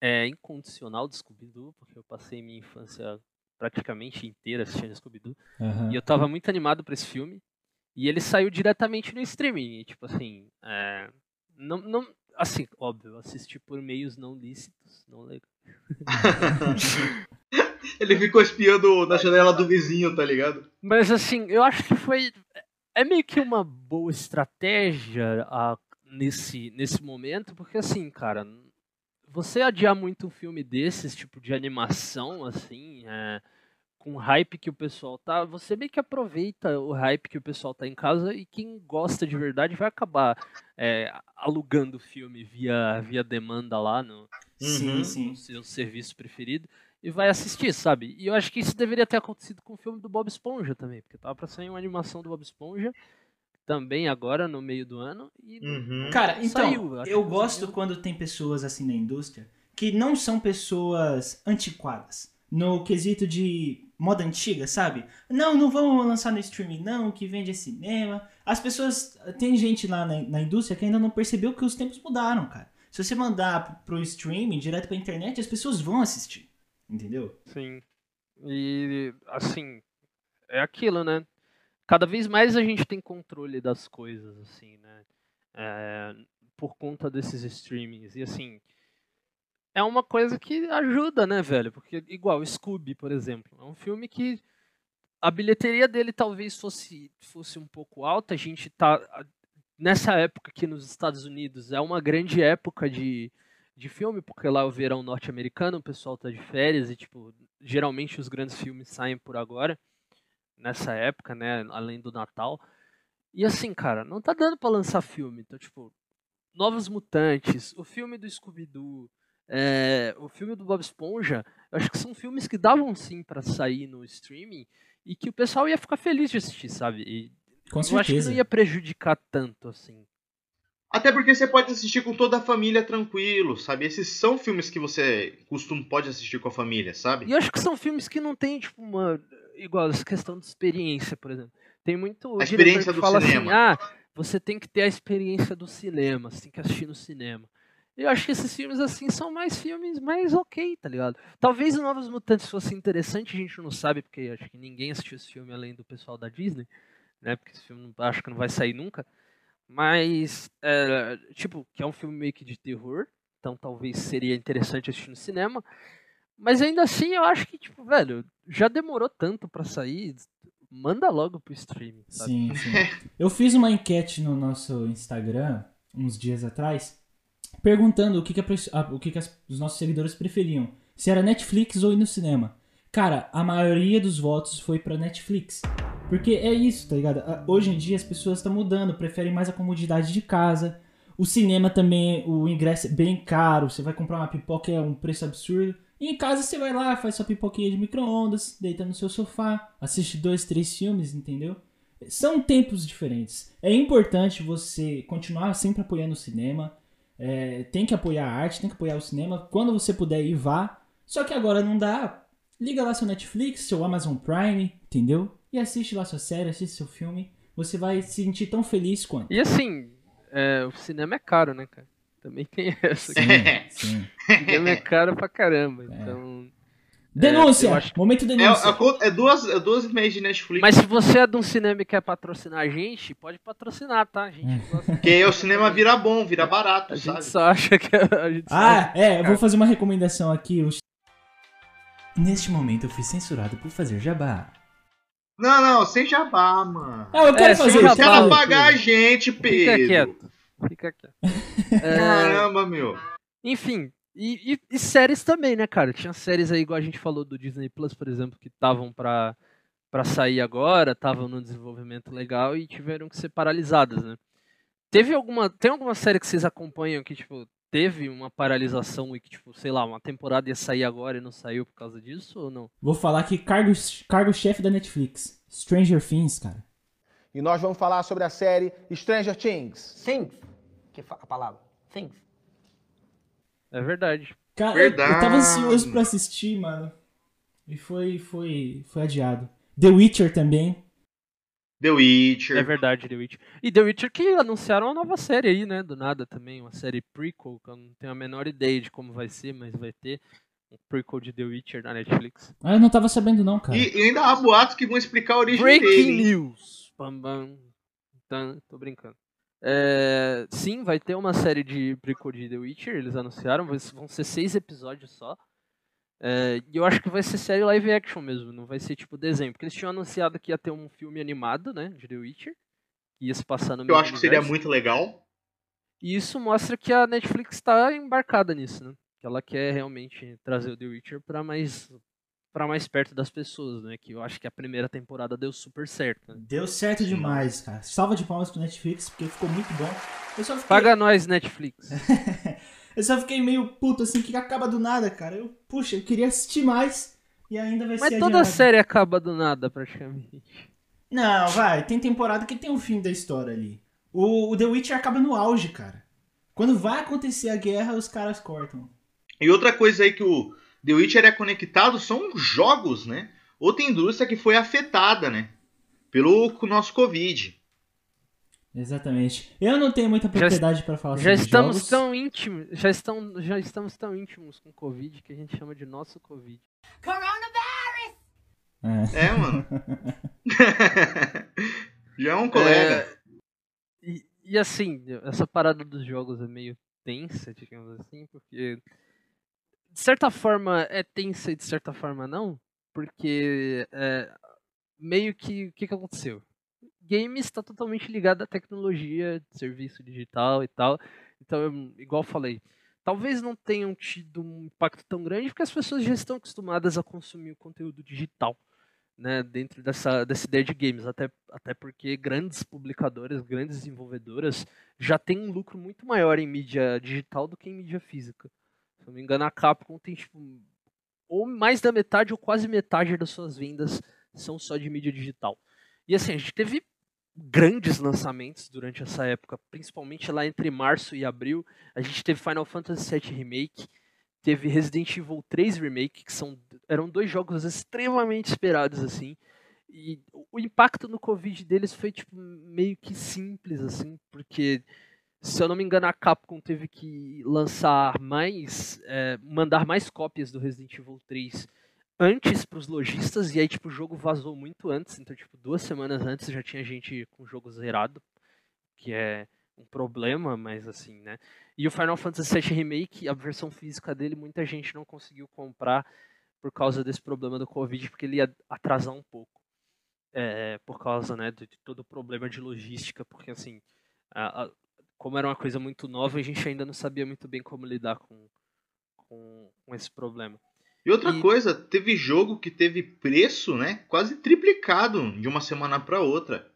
S4: é, incondicional do Scooby-Doo, porque eu passei minha infância praticamente inteira assistindo Scooby-Doo.
S2: Aham.
S4: E eu tava muito animado pra esse filme. E ele saiu diretamente no streaming. E, tipo assim, é, não, não, assim, óbvio, eu assisti por meios não lícitos, não legal. [LAUGHS]
S3: Ele ficou espiando na janela do vizinho, tá ligado?
S4: Mas assim, eu acho que foi. É meio que uma boa estratégia a- nesse, nesse momento, porque assim, cara, você adiar muito um filme desses, tipo de animação, assim, é, com o hype que o pessoal tá, você meio que aproveita o hype que o pessoal tá em casa e quem gosta de verdade vai acabar é, alugando o filme via, via demanda lá no,
S2: Sim,
S3: Uhum.
S2: sim.
S4: no seu serviço preferido e vai assistir, sabe? E eu acho que isso deveria ter acontecido com o filme do Bob Esponja também, porque tava pra sair uma animação do Bob Esponja também agora no meio do ano e
S3: Uhum.
S2: Cara, então,
S4: Saiu,
S2: eu gosto
S4: saiu.
S2: quando tem pessoas assim na indústria que não são pessoas antiquadas. No quesito de moda antiga, sabe? Não, não vamos lançar no streaming, não, que vende é cinema. As pessoas. Tem gente lá na, na indústria que ainda não percebeu que os tempos mudaram, cara. Se você mandar pro streaming, direto pra internet, as pessoas vão assistir. Entendeu?
S4: Sim. E assim, é aquilo, né? Cada vez mais a gente tem controle das coisas, assim, né? É, por conta desses streamings. E assim, é uma coisa que ajuda, né, velho? Porque, igual, Scooby, por exemplo, é um filme que a bilheteria dele talvez fosse, fosse um pouco alta. A gente tá. Nessa época aqui nos Estados Unidos é uma grande época de, de filme, porque lá é o verão norte-americano, o pessoal tá de férias e, tipo, geralmente os grandes filmes saem por agora, nessa época, né, além do Natal. E assim, cara, não tá dando pra lançar filme. Então, tipo, Novos Mutantes, o filme do Scooby-Doo, É, o filme do Bob Esponja, eu acho que são filmes que davam sim pra sair no streaming e que o pessoal ia ficar feliz de assistir, sabe? E
S2: Com
S4: eu acho que
S2: certeza.
S4: não ia prejudicar tanto assim.
S3: Até porque você pode assistir com toda a família tranquilo, sabe? Esses são filmes que você costuma pode assistir com a família, sabe?
S4: E eu acho que são filmes que não tem, tipo, uma. Igual essa questão de experiência, por exemplo. Tem muito.
S3: A experiência
S4: que
S3: do
S4: fala
S3: cinema.
S4: assim: ah, você tem que ter a experiência do cinema, você tem que assistir no cinema. Eu acho que esses filmes, assim, são mais filmes mais ok, tá ligado? Talvez o Novos Mutantes fosse interessante, a gente não sabe, porque acho que ninguém assistiu esse filme além do pessoal da Disney, né? Porque esse filme acho que não vai sair nunca. Mas, é, tipo, que é um filme meio que de terror, então talvez seria interessante assistir no cinema. Mas ainda assim, eu acho que, tipo, velho, já demorou tanto pra sair, manda logo pro streaming, sabe?
S2: Sim, sim. Eu fiz uma enquete no nosso Instagram uns dias atrás, perguntando o que, que, a- o que, que as- os nossos seguidores preferiam. Se era Netflix ou ir no cinema. Cara, a maioria dos votos foi pra Netflix. Porque é isso, tá ligado? Hoje em dia as pessoas estão mudando, preferem mais a comodidade de casa. O cinema também, o ingresso é bem caro. Você vai comprar uma pipoca, é um preço absurdo. E em casa você vai lá, faz sua pipoquinha de micro-ondas, deita no seu sofá, assiste dois, três filmes, entendeu? São tempos diferentes. É importante você continuar sempre apoiando o cinema. É, tem que apoiar a arte, tem que apoiar o cinema. Quando você puder ir, vá. Só que agora não dá. Liga lá seu Netflix, seu Amazon Prime, entendeu? E assiste lá sua série, assiste seu filme. Você vai se sentir tão feliz quanto.
S4: E assim, é, o cinema é caro, né, cara? Também tem [LAUGHS] essa.
S2: Sim,
S3: É.
S2: sim.
S4: O cinema é caro pra caramba, então...
S2: Denúncia!
S4: eu acho que-
S2: Momento
S3: É,
S2: denúncia.
S3: é é duas, é duas meses de Netflix.
S4: Mas se você é de um cinema e quer patrocinar a gente, pode patrocinar, tá? A gente gosta.
S3: Porque aí o cinema vira bom, vira barato,
S4: A
S3: sabe?
S4: gente só acha que a gente
S2: Ah, é, eu vou fazer uma recomendação aqui.
S1: Neste momento eu fui censurado por fazer jabá.
S3: Não, não, sem jabá, mano.
S2: Ah, eu quero
S4: É,
S2: fazer.
S3: Os
S4: jabá,
S3: caras
S4: Paulo,
S2: fazer.
S3: pagar a gente,
S4: Fica
S3: Pedro.
S4: quieto. Fica quieto. [LAUGHS] É,
S3: Caramba, meu.
S4: enfim, e, e- e séries também, né, cara? Tinha séries aí, igual a gente falou do Disney Plus, por exemplo, que estavam pra, pra sair agora, estavam no desenvolvimento legal e tiveram que ser paralisadas, né? Teve alguma. Tem alguma série que vocês acompanham que, tipo, teve uma paralisação e que, tipo, sei lá, uma temporada ia sair agora e não saiu por causa disso ou não?
S2: Vou falar aqui cargo, cargo chefe da Netflix. Stranger Things, cara.
S7: E nós vamos falar sobre a série Stranger Things.
S8: Things, que a palavra. Things.
S4: É verdade.
S2: Cara, eu- eu
S3: Verdade.
S2: tava ansioso pra assistir, mano. E foi, foi, foi adiado. The Witcher também.
S3: The Witcher.
S4: É verdade, The Witcher. E The Witcher que anunciaram uma nova série aí, né? Do nada também, uma série prequel, que eu não tenho a menor ideia de como vai ser, mas vai ter um prequel de The Witcher na Netflix.
S2: Ah, eu não tava sabendo não, cara.
S3: E, e ainda há boatos que vão explicar a origem
S4: Breaking
S3: dele. hein?
S4: news! Bam, bam. Tan, tô brincando. É, sim, vai ter uma série de prequel de The Witcher, eles anunciaram, vão ser seis episódios só. É, e eu acho que vai ser série live action mesmo, não vai ser tipo desenho. Porque eles tinham anunciado que ia ter um filme animado, né, de The Witcher, que ia se passar no
S3: Eu
S4: mesmo
S3: acho que seria
S4: universo.
S3: muito legal.
S4: E isso mostra que a Netflix está embarcada nisso, né? Que ela quer realmente trazer o The Witcher para mais para mais perto das pessoas, né? Que eu acho que a primeira temporada deu super certo. Né?
S2: Deu certo demais, cara. Salva de palmas pro Netflix, porque ficou muito bom. Eu só fiquei,
S4: Paga nós, Netflix. [LAUGHS]
S2: eu só fiquei meio puto assim, que acaba do nada, cara. Eu, puxa, eu queria assistir mais e ainda vai
S4: Mas
S2: ser
S4: toda
S2: adiado.
S4: série acaba do nada, praticamente.
S2: Não, vai. Tem temporada que tem o fim da história ali. O, o The Witcher acaba no auge, cara. Quando vai acontecer a guerra, os caras cortam.
S3: E outra coisa aí que o The Witcher é conectado são jogos, né? Outra indústria que foi afetada, né? Pelo nosso Covid.
S2: Exatamente. Eu não tenho muita propriedade pra falar
S4: Já
S2: sobre
S4: estamos
S2: jogos.
S4: tão íntimos, já, estão, já estamos tão íntimos com o Covid que a gente chama de nosso Covid.
S2: É.
S3: É, mano. [LAUGHS] Já é um colega.
S4: E, e assim, essa parada dos jogos é meio tensa, digamos assim, porque de certa forma é tensa e de certa forma não, porque é, meio que o que, que aconteceu? Games está totalmente ligado à tecnologia, serviço digital e tal. Então, eu, igual falei, talvez não tenham tido um impacto tão grande porque as pessoas já estão acostumadas a consumir o conteúdo digital. Né, dentro dessa, dessa ideia de games, até, até porque grandes publicadoras, grandes desenvolvedoras já têm um lucro muito maior em mídia digital do que em mídia física. Se não me engano, a Capcom tem, tipo, ou mais da metade ou quase metade das suas vendas são só de mídia digital. E assim, a gente teve grandes lançamentos durante essa época, principalmente lá entre março e abril. A gente teve Final Fantasy VII Remake, teve Resident Evil 3 Remake, que são, eram dois jogos extremamente esperados, assim. E o impacto no Covid deles foi tipo, meio que simples, assim, porque se eu não me engano, a Capcom teve que lançar mais, é, mandar mais cópias do Resident Evil 3 antes para os lojistas, e aí tipo, o jogo vazou muito antes, então tipo, duas semanas antes já tinha gente com o jogo zerado, que é um problema, mas assim, né? E o Final Fantasy VII Remake, a versão física dele, muita gente não conseguiu comprar por causa desse problema do Covid, porque ele ia atrasar um pouco. É, por causa né, de, todo o problema de logística, porque assim, a, a, como era uma coisa muito nova, a gente ainda não sabia muito bem como lidar com, com, com esse problema.
S3: E outra e... coisa, teve jogo que teve preço, né, quase triplicado de uma semana para outra.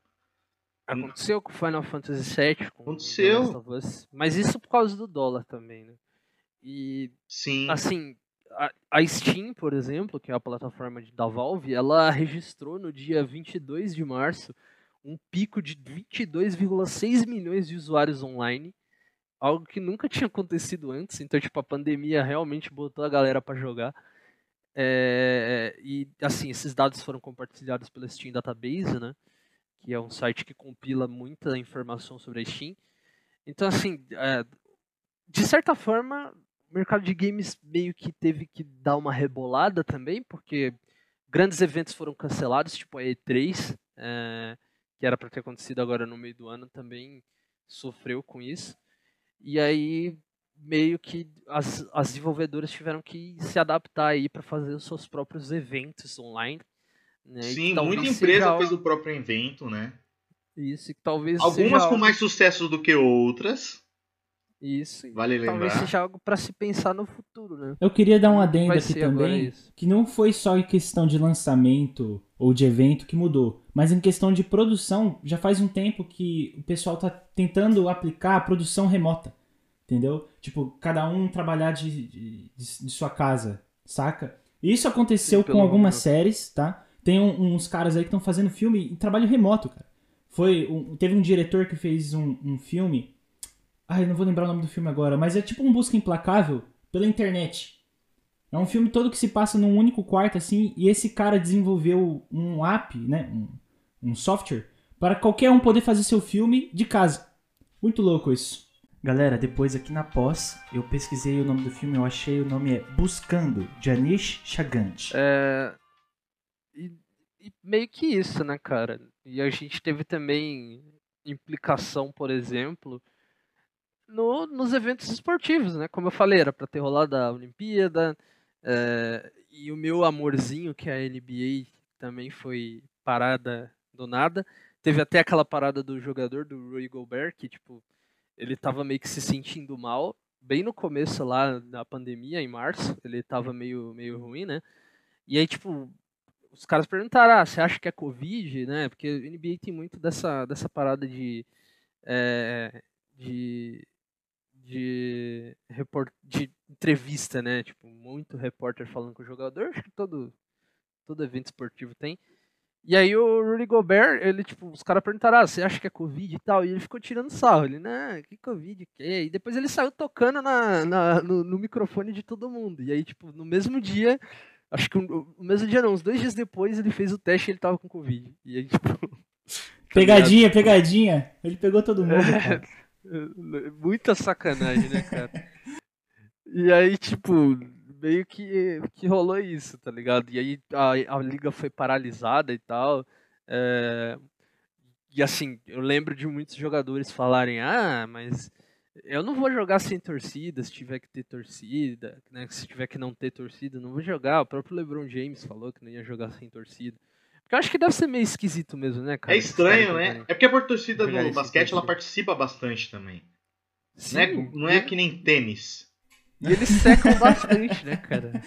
S4: Aconteceu com Final Fantasy VII.
S3: Aconteceu.
S4: Mas isso por causa do dólar também, né? E,
S3: Sim.
S4: assim, a, a Steam, por exemplo, que é a plataforma da Valve, ela registrou no dia 22 de março um pico de 22,6 milhões de usuários online, algo que nunca tinha acontecido antes. Então, tipo, a pandemia realmente botou a galera para jogar. É, e assim, esses dados foram compartilhados pela Steam Database, né? Que é um site que compila muita informação sobre a Steam. Então, assim, é, de certa forma, o mercado de games meio que teve que dar uma rebolada também, porque grandes eventos foram cancelados, tipo a E3. É, que era para ter acontecido agora no meio do ano, também sofreu com isso. E aí meio que as, as desenvolvedoras tiveram que se adaptar aí para fazer os seus próprios eventos online. Né?
S3: Sim, muita empresa seja... fez o próprio evento, né?
S4: Isso, e talvez
S3: algumas com mais sucesso do que outras.
S4: Isso.
S3: Vale lembrar.
S4: Talvez seja algo para se pensar no futuro, né?
S2: Eu queria dar um adendo aqui também, que não foi só em questão de lançamento ou de evento que mudou, mas em questão de produção, já faz um tempo que o pessoal tá tentando aplicar a produção remota, entendeu? Tipo, cada um trabalhar de, de, de sua casa, saca? Isso aconteceu Sim, com algumas séries, tá? Tem um, uns caras aí que estão fazendo filme em trabalho remoto, cara. Foi um, teve um diretor que fez um, um filme Ai, não vou lembrar o nome do filme agora, mas é tipo um Busca Implacável pela internet. É um filme todo que se passa num único quarto, assim, e esse cara desenvolveu um app, né? Um, um software, para qualquer um poder fazer seu filme de casa. Muito louco isso. Galera, depois aqui na pós, eu pesquisei o nome do filme, eu achei o nome é Buscando, de Anish Chagant.
S4: É. E, e meio que isso, né, cara? E a gente teve também implicação, por exemplo, no, nos eventos esportivos, né? Como eu falei, era para ter rolado a Olimpíada, é, e o meu amorzinho, que é a NBA, também foi parada do nada. Teve até aquela parada do jogador, do Rui Gobert, que, tipo, ele tava meio que se sentindo mal, bem no começo lá da pandemia, em março, ele tava meio, meio ruim, né? E aí, tipo, os caras perguntaram, ah, você acha que é Covid, né? Porque o NBA tem muito dessa, dessa parada de, é, de de, report, de entrevista, né? Tipo, muito repórter falando com o jogador. Acho que todo, todo evento esportivo tem. E aí o Rudy Gobert, ele, tipo, os caras perguntaram, ah, você acha que é Covid e tal? E ele ficou tirando sarro. Ele, não, que Covid, que? E depois ele saiu tocando na, na no, no, microfone de todo mundo. E aí, tipo, no mesmo dia, acho que no mesmo dia não, uns dois dias depois ele fez o teste e ele tava com Covid. E aí, tipo... [LAUGHS]
S2: Pegadinha, pegadinha. Ele pegou todo mundo, cara. [LAUGHS]
S4: Muita sacanagem, né, cara? e aí, tipo, meio que, que rolou isso, tá ligado? E aí a, a liga foi paralisada e tal. É... E assim, eu lembro de muitos jogadores falarem, ah, mas eu não vou jogar sem torcida, se tiver que ter torcida, né? Se tiver que não ter torcida, não vou jogar. O próprio LeBron James falou que não ia jogar sem torcida. Porque eu acho que deve ser meio esquisito mesmo, né, cara?
S3: É estranho, né? É porque a torcida no basquete ela participa bastante também. Sim, não, é, não é que nem tênis.
S4: E eles secam [LAUGHS] bastante, né, cara?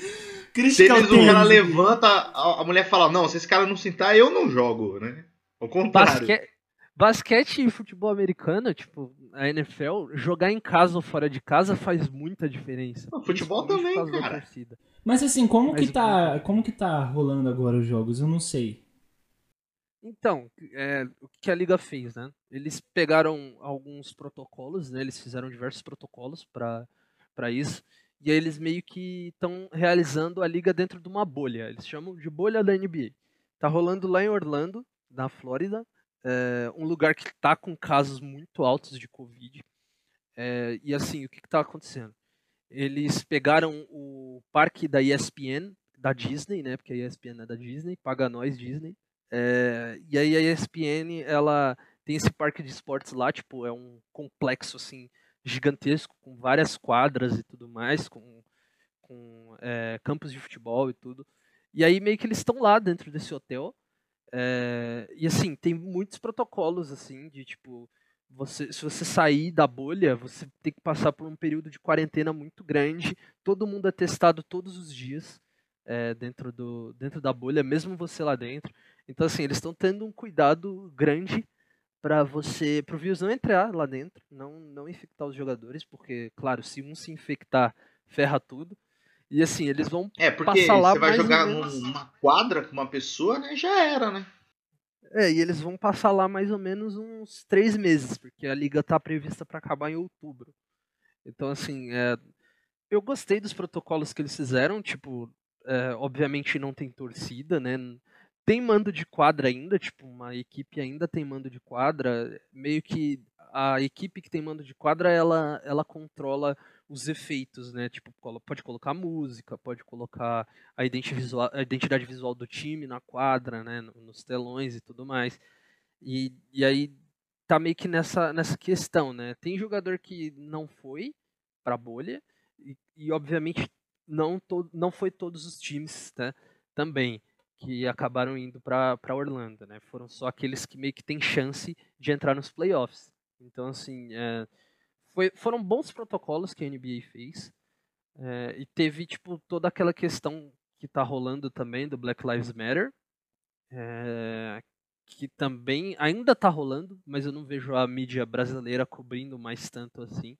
S3: Critical tênis, o cara levanta, a, mulher fala, não, se esse cara não sentar, eu não jogo, né? Ao contrário.
S4: Basque... basquete e futebol americano, tipo, a NFL, jogar em casa ou fora de casa faz muita diferença.
S3: O futebol também, cara.
S2: Mas assim, como
S4: Mas
S2: que
S4: o
S2: tá, como que tá rolando agora os jogos? Eu não sei.
S4: Então, é, o que a liga fez, né? Eles pegaram alguns protocolos, né? Eles fizeram diversos protocolos para para isso. E aí eles meio que estão realizando a liga dentro de uma bolha. Eles chamam de bolha da NBA. Tá rolando lá em Orlando, na Flórida, é, um lugar que tá com casos muito altos de Covid. É, e assim, o que, que tá acontecendo? Eles pegaram o parque da ESPN, da Disney, né? Porque a ESPN é da Disney, paga nós Disney. É, e aí a ESPN, ela tem esse parque de esportes lá, tipo, é um complexo, assim, gigantesco, com várias quadras e tudo mais, com, com é, campos de futebol e tudo. E aí meio que eles estão lá dentro desse hotel. é, e assim, tem muitos protocolos, assim, de tipo, você, se você sair da bolha, você tem que passar por um período de quarentena muito grande. Todo mundo é testado todos os dias é, dentro, do, dentro da bolha, mesmo você lá dentro. Então, assim, eles estão tendo um cuidado grande para você, para o vírus não entrar lá dentro, não, não infectar os jogadores, porque, claro, se um se infectar, ferra tudo. E assim, eles vão
S3: É, porque
S4: passar lá
S3: você vai jogar numa quadra com uma pessoa, né? Já era, né?
S4: É, e eles vão passar lá mais ou menos uns três meses, porque a liga tá prevista para acabar em outubro. Então, assim, é, eu gostei dos protocolos que eles fizeram, tipo, é, obviamente não tem torcida, né? Tem mando de quadra ainda, tipo, uma equipe ainda tem mando de quadra, meio que a equipe que tem mando de quadra, ela, ela controla os efeitos, né? Tipo, pode colocar música, pode colocar a identi- visual- a identidade visual do time na quadra, né? no- Nos telões e tudo mais. E, e aí tá meio que nessa, nessa questão, né? Tem jogador que não foi pra bolha e, e obviamente não, to, não foi todos os times, né? Também que acabaram indo pra Orlando, né? Foram só aqueles que meio que têm chance de entrar nos playoffs. Então, assim, é, foi, foram bons protocolos que a NBA fez. é, e teve, tipo, toda aquela questão que tá rolando também do Black Lives Matter. é, que também ainda tá rolando, mas eu não vejo a mídia brasileira cobrindo mais tanto assim.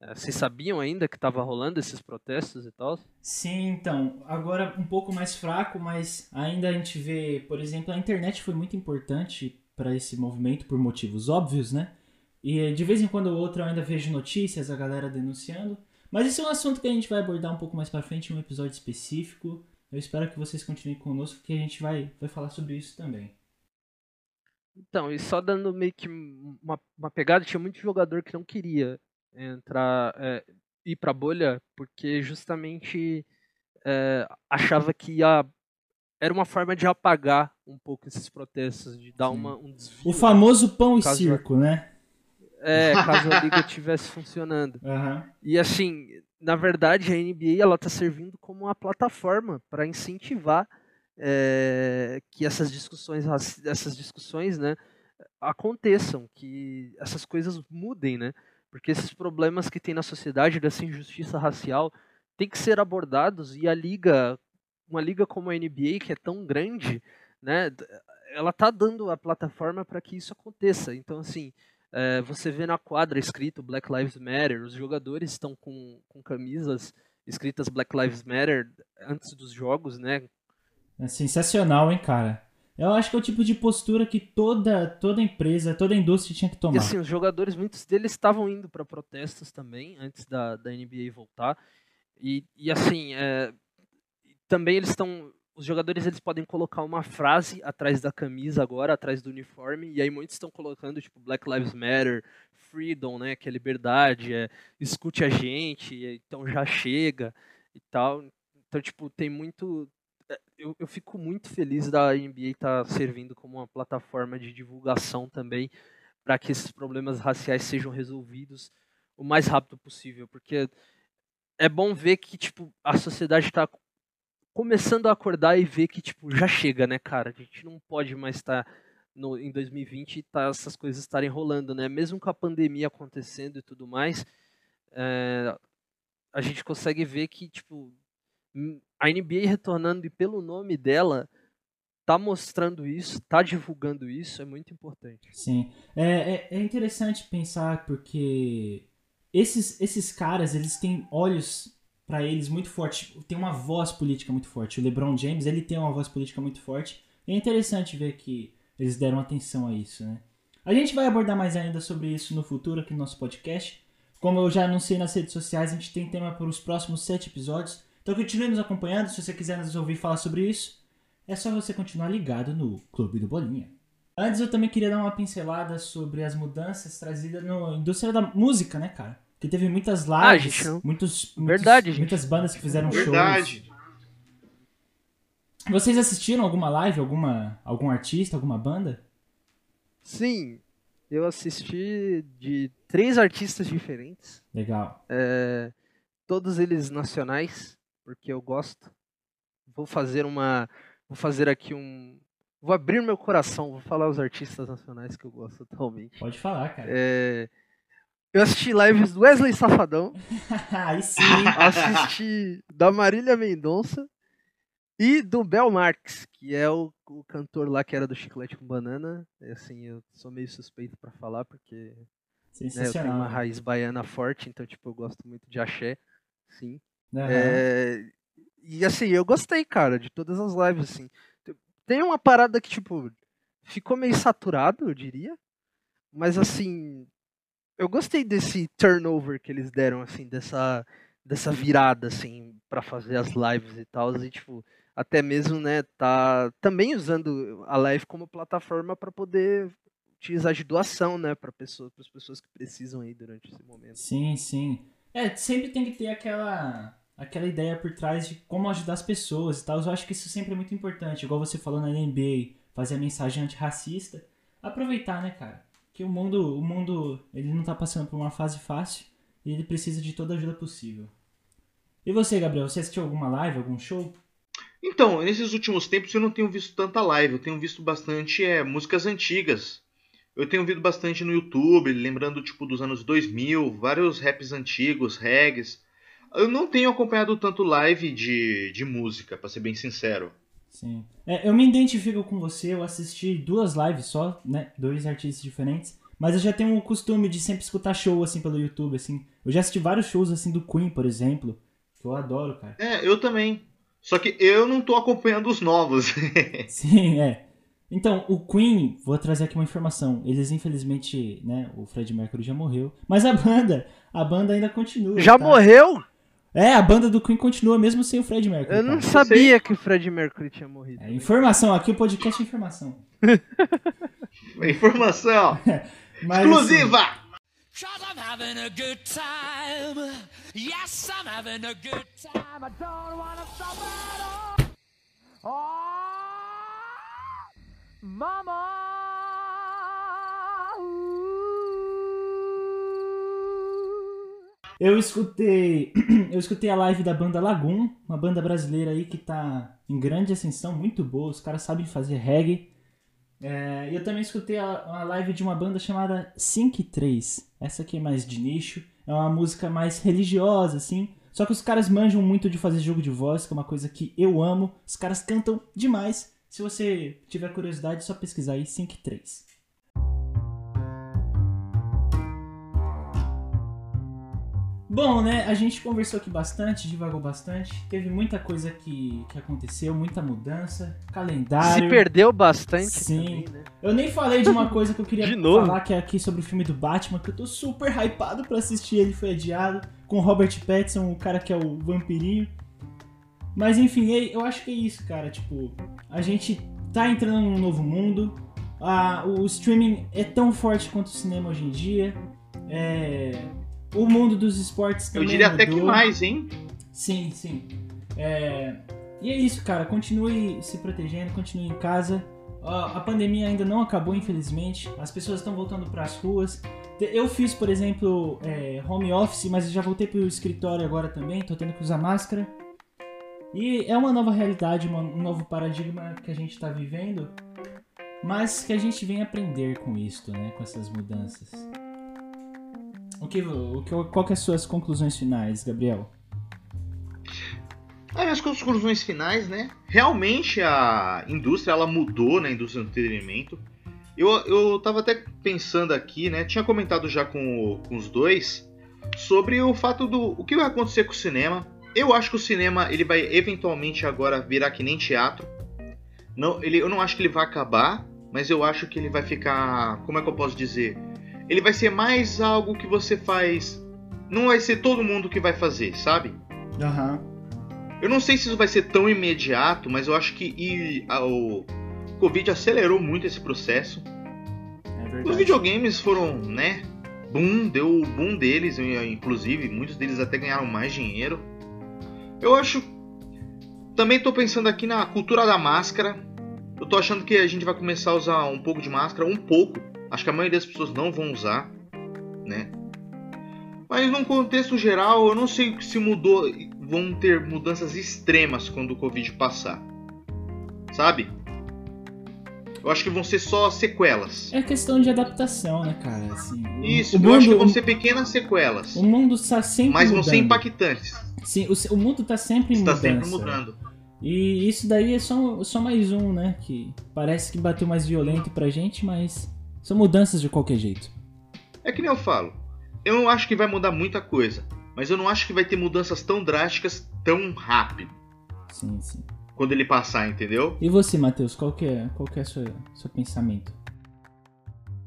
S4: É, vocês sabiam ainda que tava rolando esses protestos e tal?
S2: Sim, então, agora um pouco mais fraco, mas ainda a gente vê, por exemplo, a internet foi muito importante para esse movimento por motivos óbvios, né? E de vez em quando ou outra eu ainda vejo notícias, a galera denunciando. Mas esse é um assunto que a gente vai abordar um pouco mais pra frente em um episódio específico. Eu espero que vocês continuem conosco, que a gente vai, vai falar sobre isso também.
S4: Então, e só dando meio que uma, uma pegada, tinha muito jogador que não queria entrar, é, ir pra bolha, porque justamente é, achava que ia, era uma forma de apagar um pouco esses protestos, de dar uma, um desvio.
S2: O famoso pão e circo, né?
S4: É, caso a [LAUGHS] liga estivesse funcionando.
S2: Aham.
S4: E assim, na verdade, a NBA ela está servindo como uma plataforma para incentivar é, que essas discussões, essas discussões, né, aconteçam, que essas coisas mudem, né? Porque esses problemas que tem na sociedade dessa injustiça racial tem que ser abordados e a liga, uma liga como a NBA que é tão grande, né, ela tá dando a plataforma para que isso aconteça. Então assim, é, você vê na quadra escrito Black Lives Matter, os jogadores estão com, com camisas escritas Black Lives Matter antes dos jogos, né?
S2: É sensacional, hein, cara? Eu acho que é o tipo de postura que toda, toda empresa, toda indústria tinha que tomar.
S4: E assim, os jogadores, muitos deles estavam indo para protestos também, antes da, da NBA voltar. E, e assim, é, também eles estão. Os jogadores eles podem colocar uma frase atrás da camisa agora, atrás do uniforme, e aí muitos estão colocando, tipo, Black Lives Matter, Freedom, né? Que é liberdade, é escute a gente, é, então já chega e tal. Então, tipo, tem muito. É, Eu, eu fico muito feliz da NBA estar servindo como uma plataforma de divulgação também para que esses problemas raciais sejam resolvidos o mais rápido possível, porque é bom ver que tipo a sociedade está começando a acordar e ver que tipo já chega, né, cara? A gente não pode mais estar no, em 2020 e tá, essas coisas estarem rolando, né? Mesmo com a pandemia acontecendo e tudo mais, é, a gente consegue ver que tipo a NBA retornando e pelo nome dela tá mostrando isso, tá divulgando isso, é muito importante.
S2: Sim. É, é, é interessante pensar porque esses, esses caras, eles têm olhos para eles muito fortes, tem uma voz política muito forte. O LeBron James, ele tem uma voz política muito forte. É interessante ver que eles deram atenção a isso, né? A gente vai abordar mais ainda sobre isso no futuro aqui no nosso podcast. Como eu já anunciei nas redes sociais, a gente tem tema para os próximos sete episódios. Então continue nos acompanhando. Se você quiser nos ouvir falar sobre isso, é só você continuar ligado no Clube do Bolinha. Antes eu também queria dar uma pincelada sobre as mudanças trazidas na indústria da música, né, cara? Que teve muitas
S4: Ah,
S2: lives,
S4: não-
S2: muitos,
S4: Verdade,
S2: muitos- muitas bandas que fizeram shows.
S3: Verdade.
S2: Vocês assistiram alguma live, alguma algum artista, alguma banda?
S4: Sim, eu assisti de três artistas diferentes,
S2: Legal.
S4: é, todos eles nacionais, porque eu gosto. Vou fazer uma, vou fazer aqui um, vou abrir meu coração, vou falar os artistas nacionais que eu gosto atualmente.
S2: Pode falar, cara.
S4: É, eu assisti lives do Wesley Safadão, [LAUGHS]
S2: Aí sim. [LAUGHS]
S4: assisti da Marília Mendonça e do Bel Marx, que é o, o cantor lá que era do Chiclete com Banana. É, Assim, eu sou meio suspeito pra falar porque né, eu tenho uma raiz baiana forte, então tipo eu gosto muito de axé, sim.
S2: Aham.
S4: É, e assim, eu gostei, cara, de todas as lives, assim. Tem uma parada que, tipo, ficou meio saturado, eu diria. Mas assim, eu gostei desse turnover que eles deram, assim, dessa, dessa virada, assim, pra fazer as lives e tal. E, tipo, até mesmo, né, tá também usando a live como plataforma pra poder utilizar de doação, né, para pessoas, as pessoas que precisam aí durante esse momento.
S2: Sim, sim. É, sempre tem que ter aquela aquela ideia por trás de como ajudar as pessoas e tal. Eu acho que isso sempre é muito importante. Igual você falou na NBA, fazer a mensagem antirracista. Aproveitar, né, cara? Que o mundo, o mundo, ele não tá passando por uma fase fácil e ele precisa de toda a ajuda possível. E você, Gabriel, você assistiu alguma live, algum show?
S3: Então, nesses últimos tempos eu não tenho visto tanta live, eu tenho visto bastante é, músicas antigas. Eu tenho ouvido bastante no YouTube, lembrando tipo dos anos 2000, vários raps antigos, regs. Eu não tenho acompanhado tanto live de, de música, pra ser bem sincero.
S2: Sim. É, eu me identifico com você, eu assisti duas lives só, né? Dois artistas diferentes. Mas eu já tenho o costume de sempre escutar show, assim, pelo YouTube, assim. Eu já assisti vários shows, assim, do Queen, por exemplo. Que eu adoro, cara.
S3: É, eu também. Só que eu não tô acompanhando os novos. [LAUGHS]
S2: Sim, é. Então, o Queen, vou trazer aqui uma informação. Eles, infelizmente, né, o Fred Mercury já morreu. Mas a banda, a banda ainda continua.
S4: Já
S2: tá?
S4: morreu?
S2: É, a banda do Queen continua mesmo sem o Fred Mercury.
S4: Eu não
S2: cara.
S4: sabia que o Fred Mercury tinha morrido.
S2: É, informação, aqui o podcast é informação. [LAUGHS]
S3: Informação [LAUGHS]
S2: Mas,
S3: exclusiva!
S9: Cause I'm having a good time. Yes, I'm having a good time. I don't wanna stop at all. Oh,
S2: Eu escutei, [CLEARS THROAT] eu escutei a live da banda Lagoon, uma banda brasileira aí que tá em grande ascensão, muito boa, os caras sabem fazer reggae. É, e eu também escutei a, a live de uma banda chamada Sync 3. Essa aqui é mais de nicho, é uma música mais religiosa, assim. Só que os caras manjam muito de fazer jogo de voz, que é uma coisa que eu amo. Os caras cantam demais. Se você tiver curiosidade, é só pesquisar aí Sync 3. Bom, né? A gente conversou aqui bastante, divagou bastante. Teve muita coisa que, que aconteceu, muita mudança, calendário.
S4: Se perdeu bastante.
S2: Sim.
S4: também, né?
S2: Eu nem falei de uma coisa que eu queria [LAUGHS] falar, que é aqui sobre o filme do Batman, que eu tô super hypado pra assistir, ele foi adiado, com o Robert Pattinson, o cara que é o vampirinho. Mas enfim, é- eu acho que é isso, cara, tipo, a gente tá entrando num novo mundo, a- o streaming é tão forte quanto o cinema hoje em dia, é, o mundo dos esportes
S3: Eu
S2: também
S3: diria até que
S2: mudou.
S3: mais, hein?
S2: Sim, sim. É, E é isso, cara. Continue se protegendo, continue em casa. A pandemia ainda não acabou, infelizmente. As pessoas estão voltando para as ruas. Eu fiz, por exemplo, é, home office, mas eu já voltei pro escritório agora também. Tô tendo que usar máscara. E é uma nova realidade, um novo paradigma que a gente tá vivendo. Mas que a gente vem aprender com isto, né? Com essas mudanças. O que, o que, qual que é as suas conclusões finais, Gabriel?
S3: Aí as conclusões finais, né? Realmente a indústria ela mudou na indústria do entretenimento. Eu, eu tava até pensando aqui, né? Tinha comentado já com, com os dois sobre o fato do o que vai acontecer com o cinema. Eu acho que o cinema ele vai eventualmente agora virar que nem teatro. Não, ele, eu não acho que ele vai acabar, mas eu acho que ele vai ficar, como é que eu posso dizer? Ele vai ser mais algo que você faz. Não vai ser todo mundo que vai fazer, sabe?
S2: Aham.
S3: Eu não sei se isso vai ser tão imediato, mas eu acho que e, a- o Covid acelerou muito esse processo.
S2: É
S3: Os videogames foram, né? Boom, deu o boom deles, inclusive, muitos deles até ganharam mais dinheiro. Eu acho. Também tô pensando aqui na cultura da máscara. Eu tô achando que a gente vai começar a usar um pouco de máscara, um pouco. Acho que a maioria das pessoas não vão usar, né? Mas num contexto geral, eu não sei se mudou, vão ter mudanças extremas quando o Covid passar. Sabe? Eu acho que vão ser só sequelas.
S2: É questão de adaptação, né, cara? Assim,
S3: Isso,
S2: o
S3: eu acho que
S2: mundo-
S3: vão ser pequenas sequelas.
S2: O mundo está sempre
S3: Mas vão
S2: mudando.
S3: ser impactantes.
S2: Sim, o, o mundo está sempre em
S3: Está
S2: mudança.
S3: sempre mudando.
S2: E isso daí é só, só mais um, né? Que parece que bateu mais violento pra gente, mas são mudanças de qualquer jeito.
S3: É que nem eu falo. Eu não acho que vai mudar muita coisa. Mas eu não acho que vai ter mudanças tão drásticas tão rápido.
S2: Sim, sim.
S3: Quando ele passar, entendeu?
S2: E você, Matheus, qual que é, qual que é o seu, seu pensamento?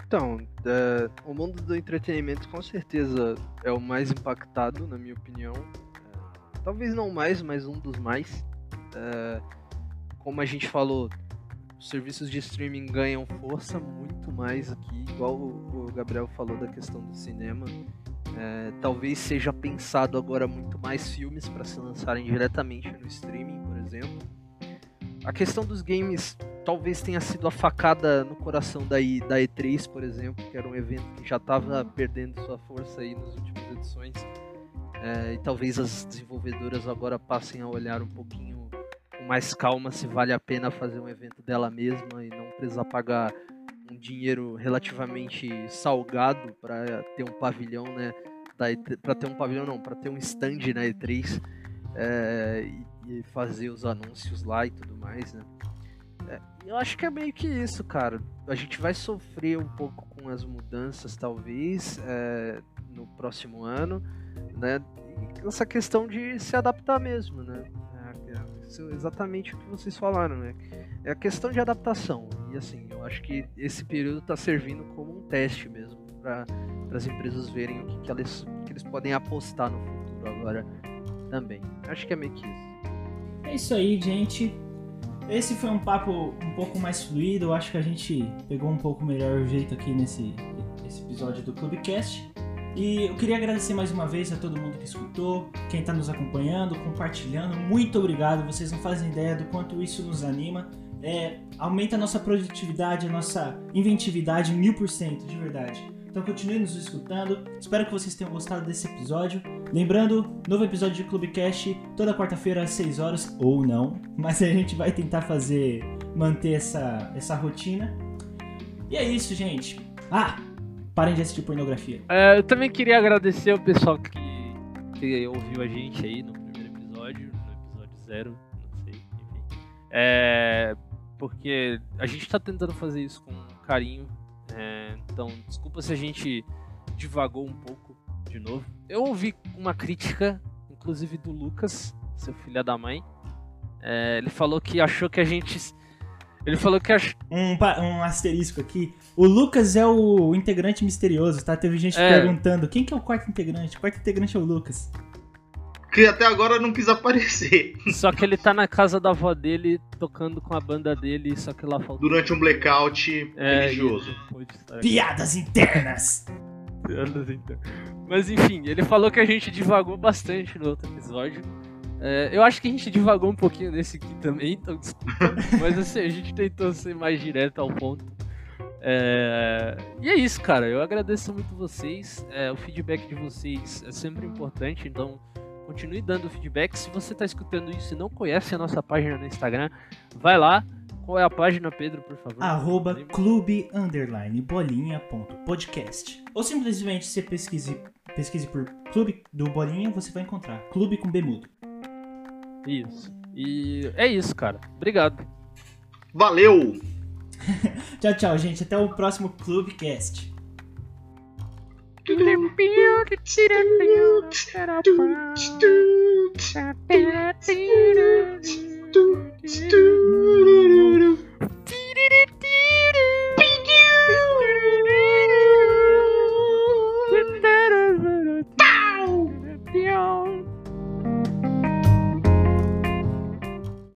S4: Então, é, o mundo do entretenimento com certeza é o mais impactado, na minha opinião. Talvez não mais, mas um dos mais. É, como a gente falou, os serviços de streaming ganham força muito mais aqui, igual o, o Gabriel falou da questão do cinema. É, talvez seja pensado agora muito mais filmes para se lançarem diretamente no streaming, por exemplo. A questão dos games talvez tenha sido a facada no coração da, I- da E3, por exemplo, que era um evento que já estava perdendo sua força aí nas últimas edições. É, e talvez as desenvolvedoras agora passem a olhar um pouquinho com mais calma se vale a pena fazer um evento dela mesma e não precisar pagar um dinheiro relativamente salgado para ter um pavilhão, né? Para ter um pavilhão não, para ter um stand na E3 é, e, fazer os anúncios lá e tudo mais, né? É, eu acho que é meio que isso, cara. A gente vai sofrer um pouco com as mudanças, talvez, é, no próximo ano, né? Essa questão de se adaptar mesmo, né? É, é exatamente o que vocês falaram, né? É a questão de adaptação. E assim, eu acho que esse período está servindo como um teste mesmo para as empresas verem o que, que, elas, que eles podem apostar no futuro agora também. Acho que é meio que isso.
S2: É isso aí, gente. Esse foi um papo um pouco mais fluido. Eu acho que a gente pegou um pouco melhor o jeito aqui nesse esse episódio do Clubcast. E eu queria agradecer mais uma vez a todo mundo que escutou, quem está nos acompanhando, compartilhando. Muito obrigado. Vocês não fazem ideia do quanto isso nos anima. É, aumenta a nossa produtividade, a nossa inventividade mil por cento, de verdade. Então continue nos escutando. Espero que vocês tenham gostado desse episódio. Lembrando, novo episódio de Clubcast toda quarta-feira às 6 horas, ou não, mas a gente vai tentar fazer, manter essa, essa rotina. E é isso, gente. Ah, parem de assistir pornografia.
S4: É, eu também queria agradecer o pessoal que, que ouviu a gente aí no primeiro episódio, no episódio zero, não sei, enfim. É, porque a gente tá tentando fazer isso com carinho, é, então desculpa se a gente divagou um pouco de novo. Eu ouvi uma crítica, inclusive do Lucas, seu filho da mãe. É, ele falou que achou que a gente. Ele falou que ach...
S2: Um, um asterisco aqui. O Lucas é o integrante misterioso, tá? Teve gente
S4: É.
S2: perguntando quem que é o quarto integrante. O quarto integrante é o Lucas.
S3: Que até agora não quis aparecer.
S4: Só que ele tá na casa da avó dele, tocando com a banda dele, só que lá faltou.
S3: Durante um blackout
S4: É,
S3: religioso.
S4: e-.
S2: Piadas internas!
S4: Piadas então. Mas enfim, ele falou que a gente divagou bastante no outro episódio. É, eu acho que a gente divagou um pouquinho nesse aqui também, então desculpa. Mas assim, a gente tentou ser mais direto ao ponto. É, E é isso, cara. Eu agradeço muito vocês. É, o feedback de vocês é sempre importante, então continue dando feedback. Se você está escutando isso e não conhece a nossa página no Instagram, vai lá. Qual é a página, Pedro, por favor?
S2: Arroba clube underline bolinha ponto podcast. Ou simplesmente você pesquise, pesquise por clube do bolinha, você vai encontrar. Clube com B mudo.
S4: Isso. E é isso, cara. Obrigado.
S2: Valeu! [LAUGHS]
S3: tchau, tchau, gente. Até o próximo Clubecast.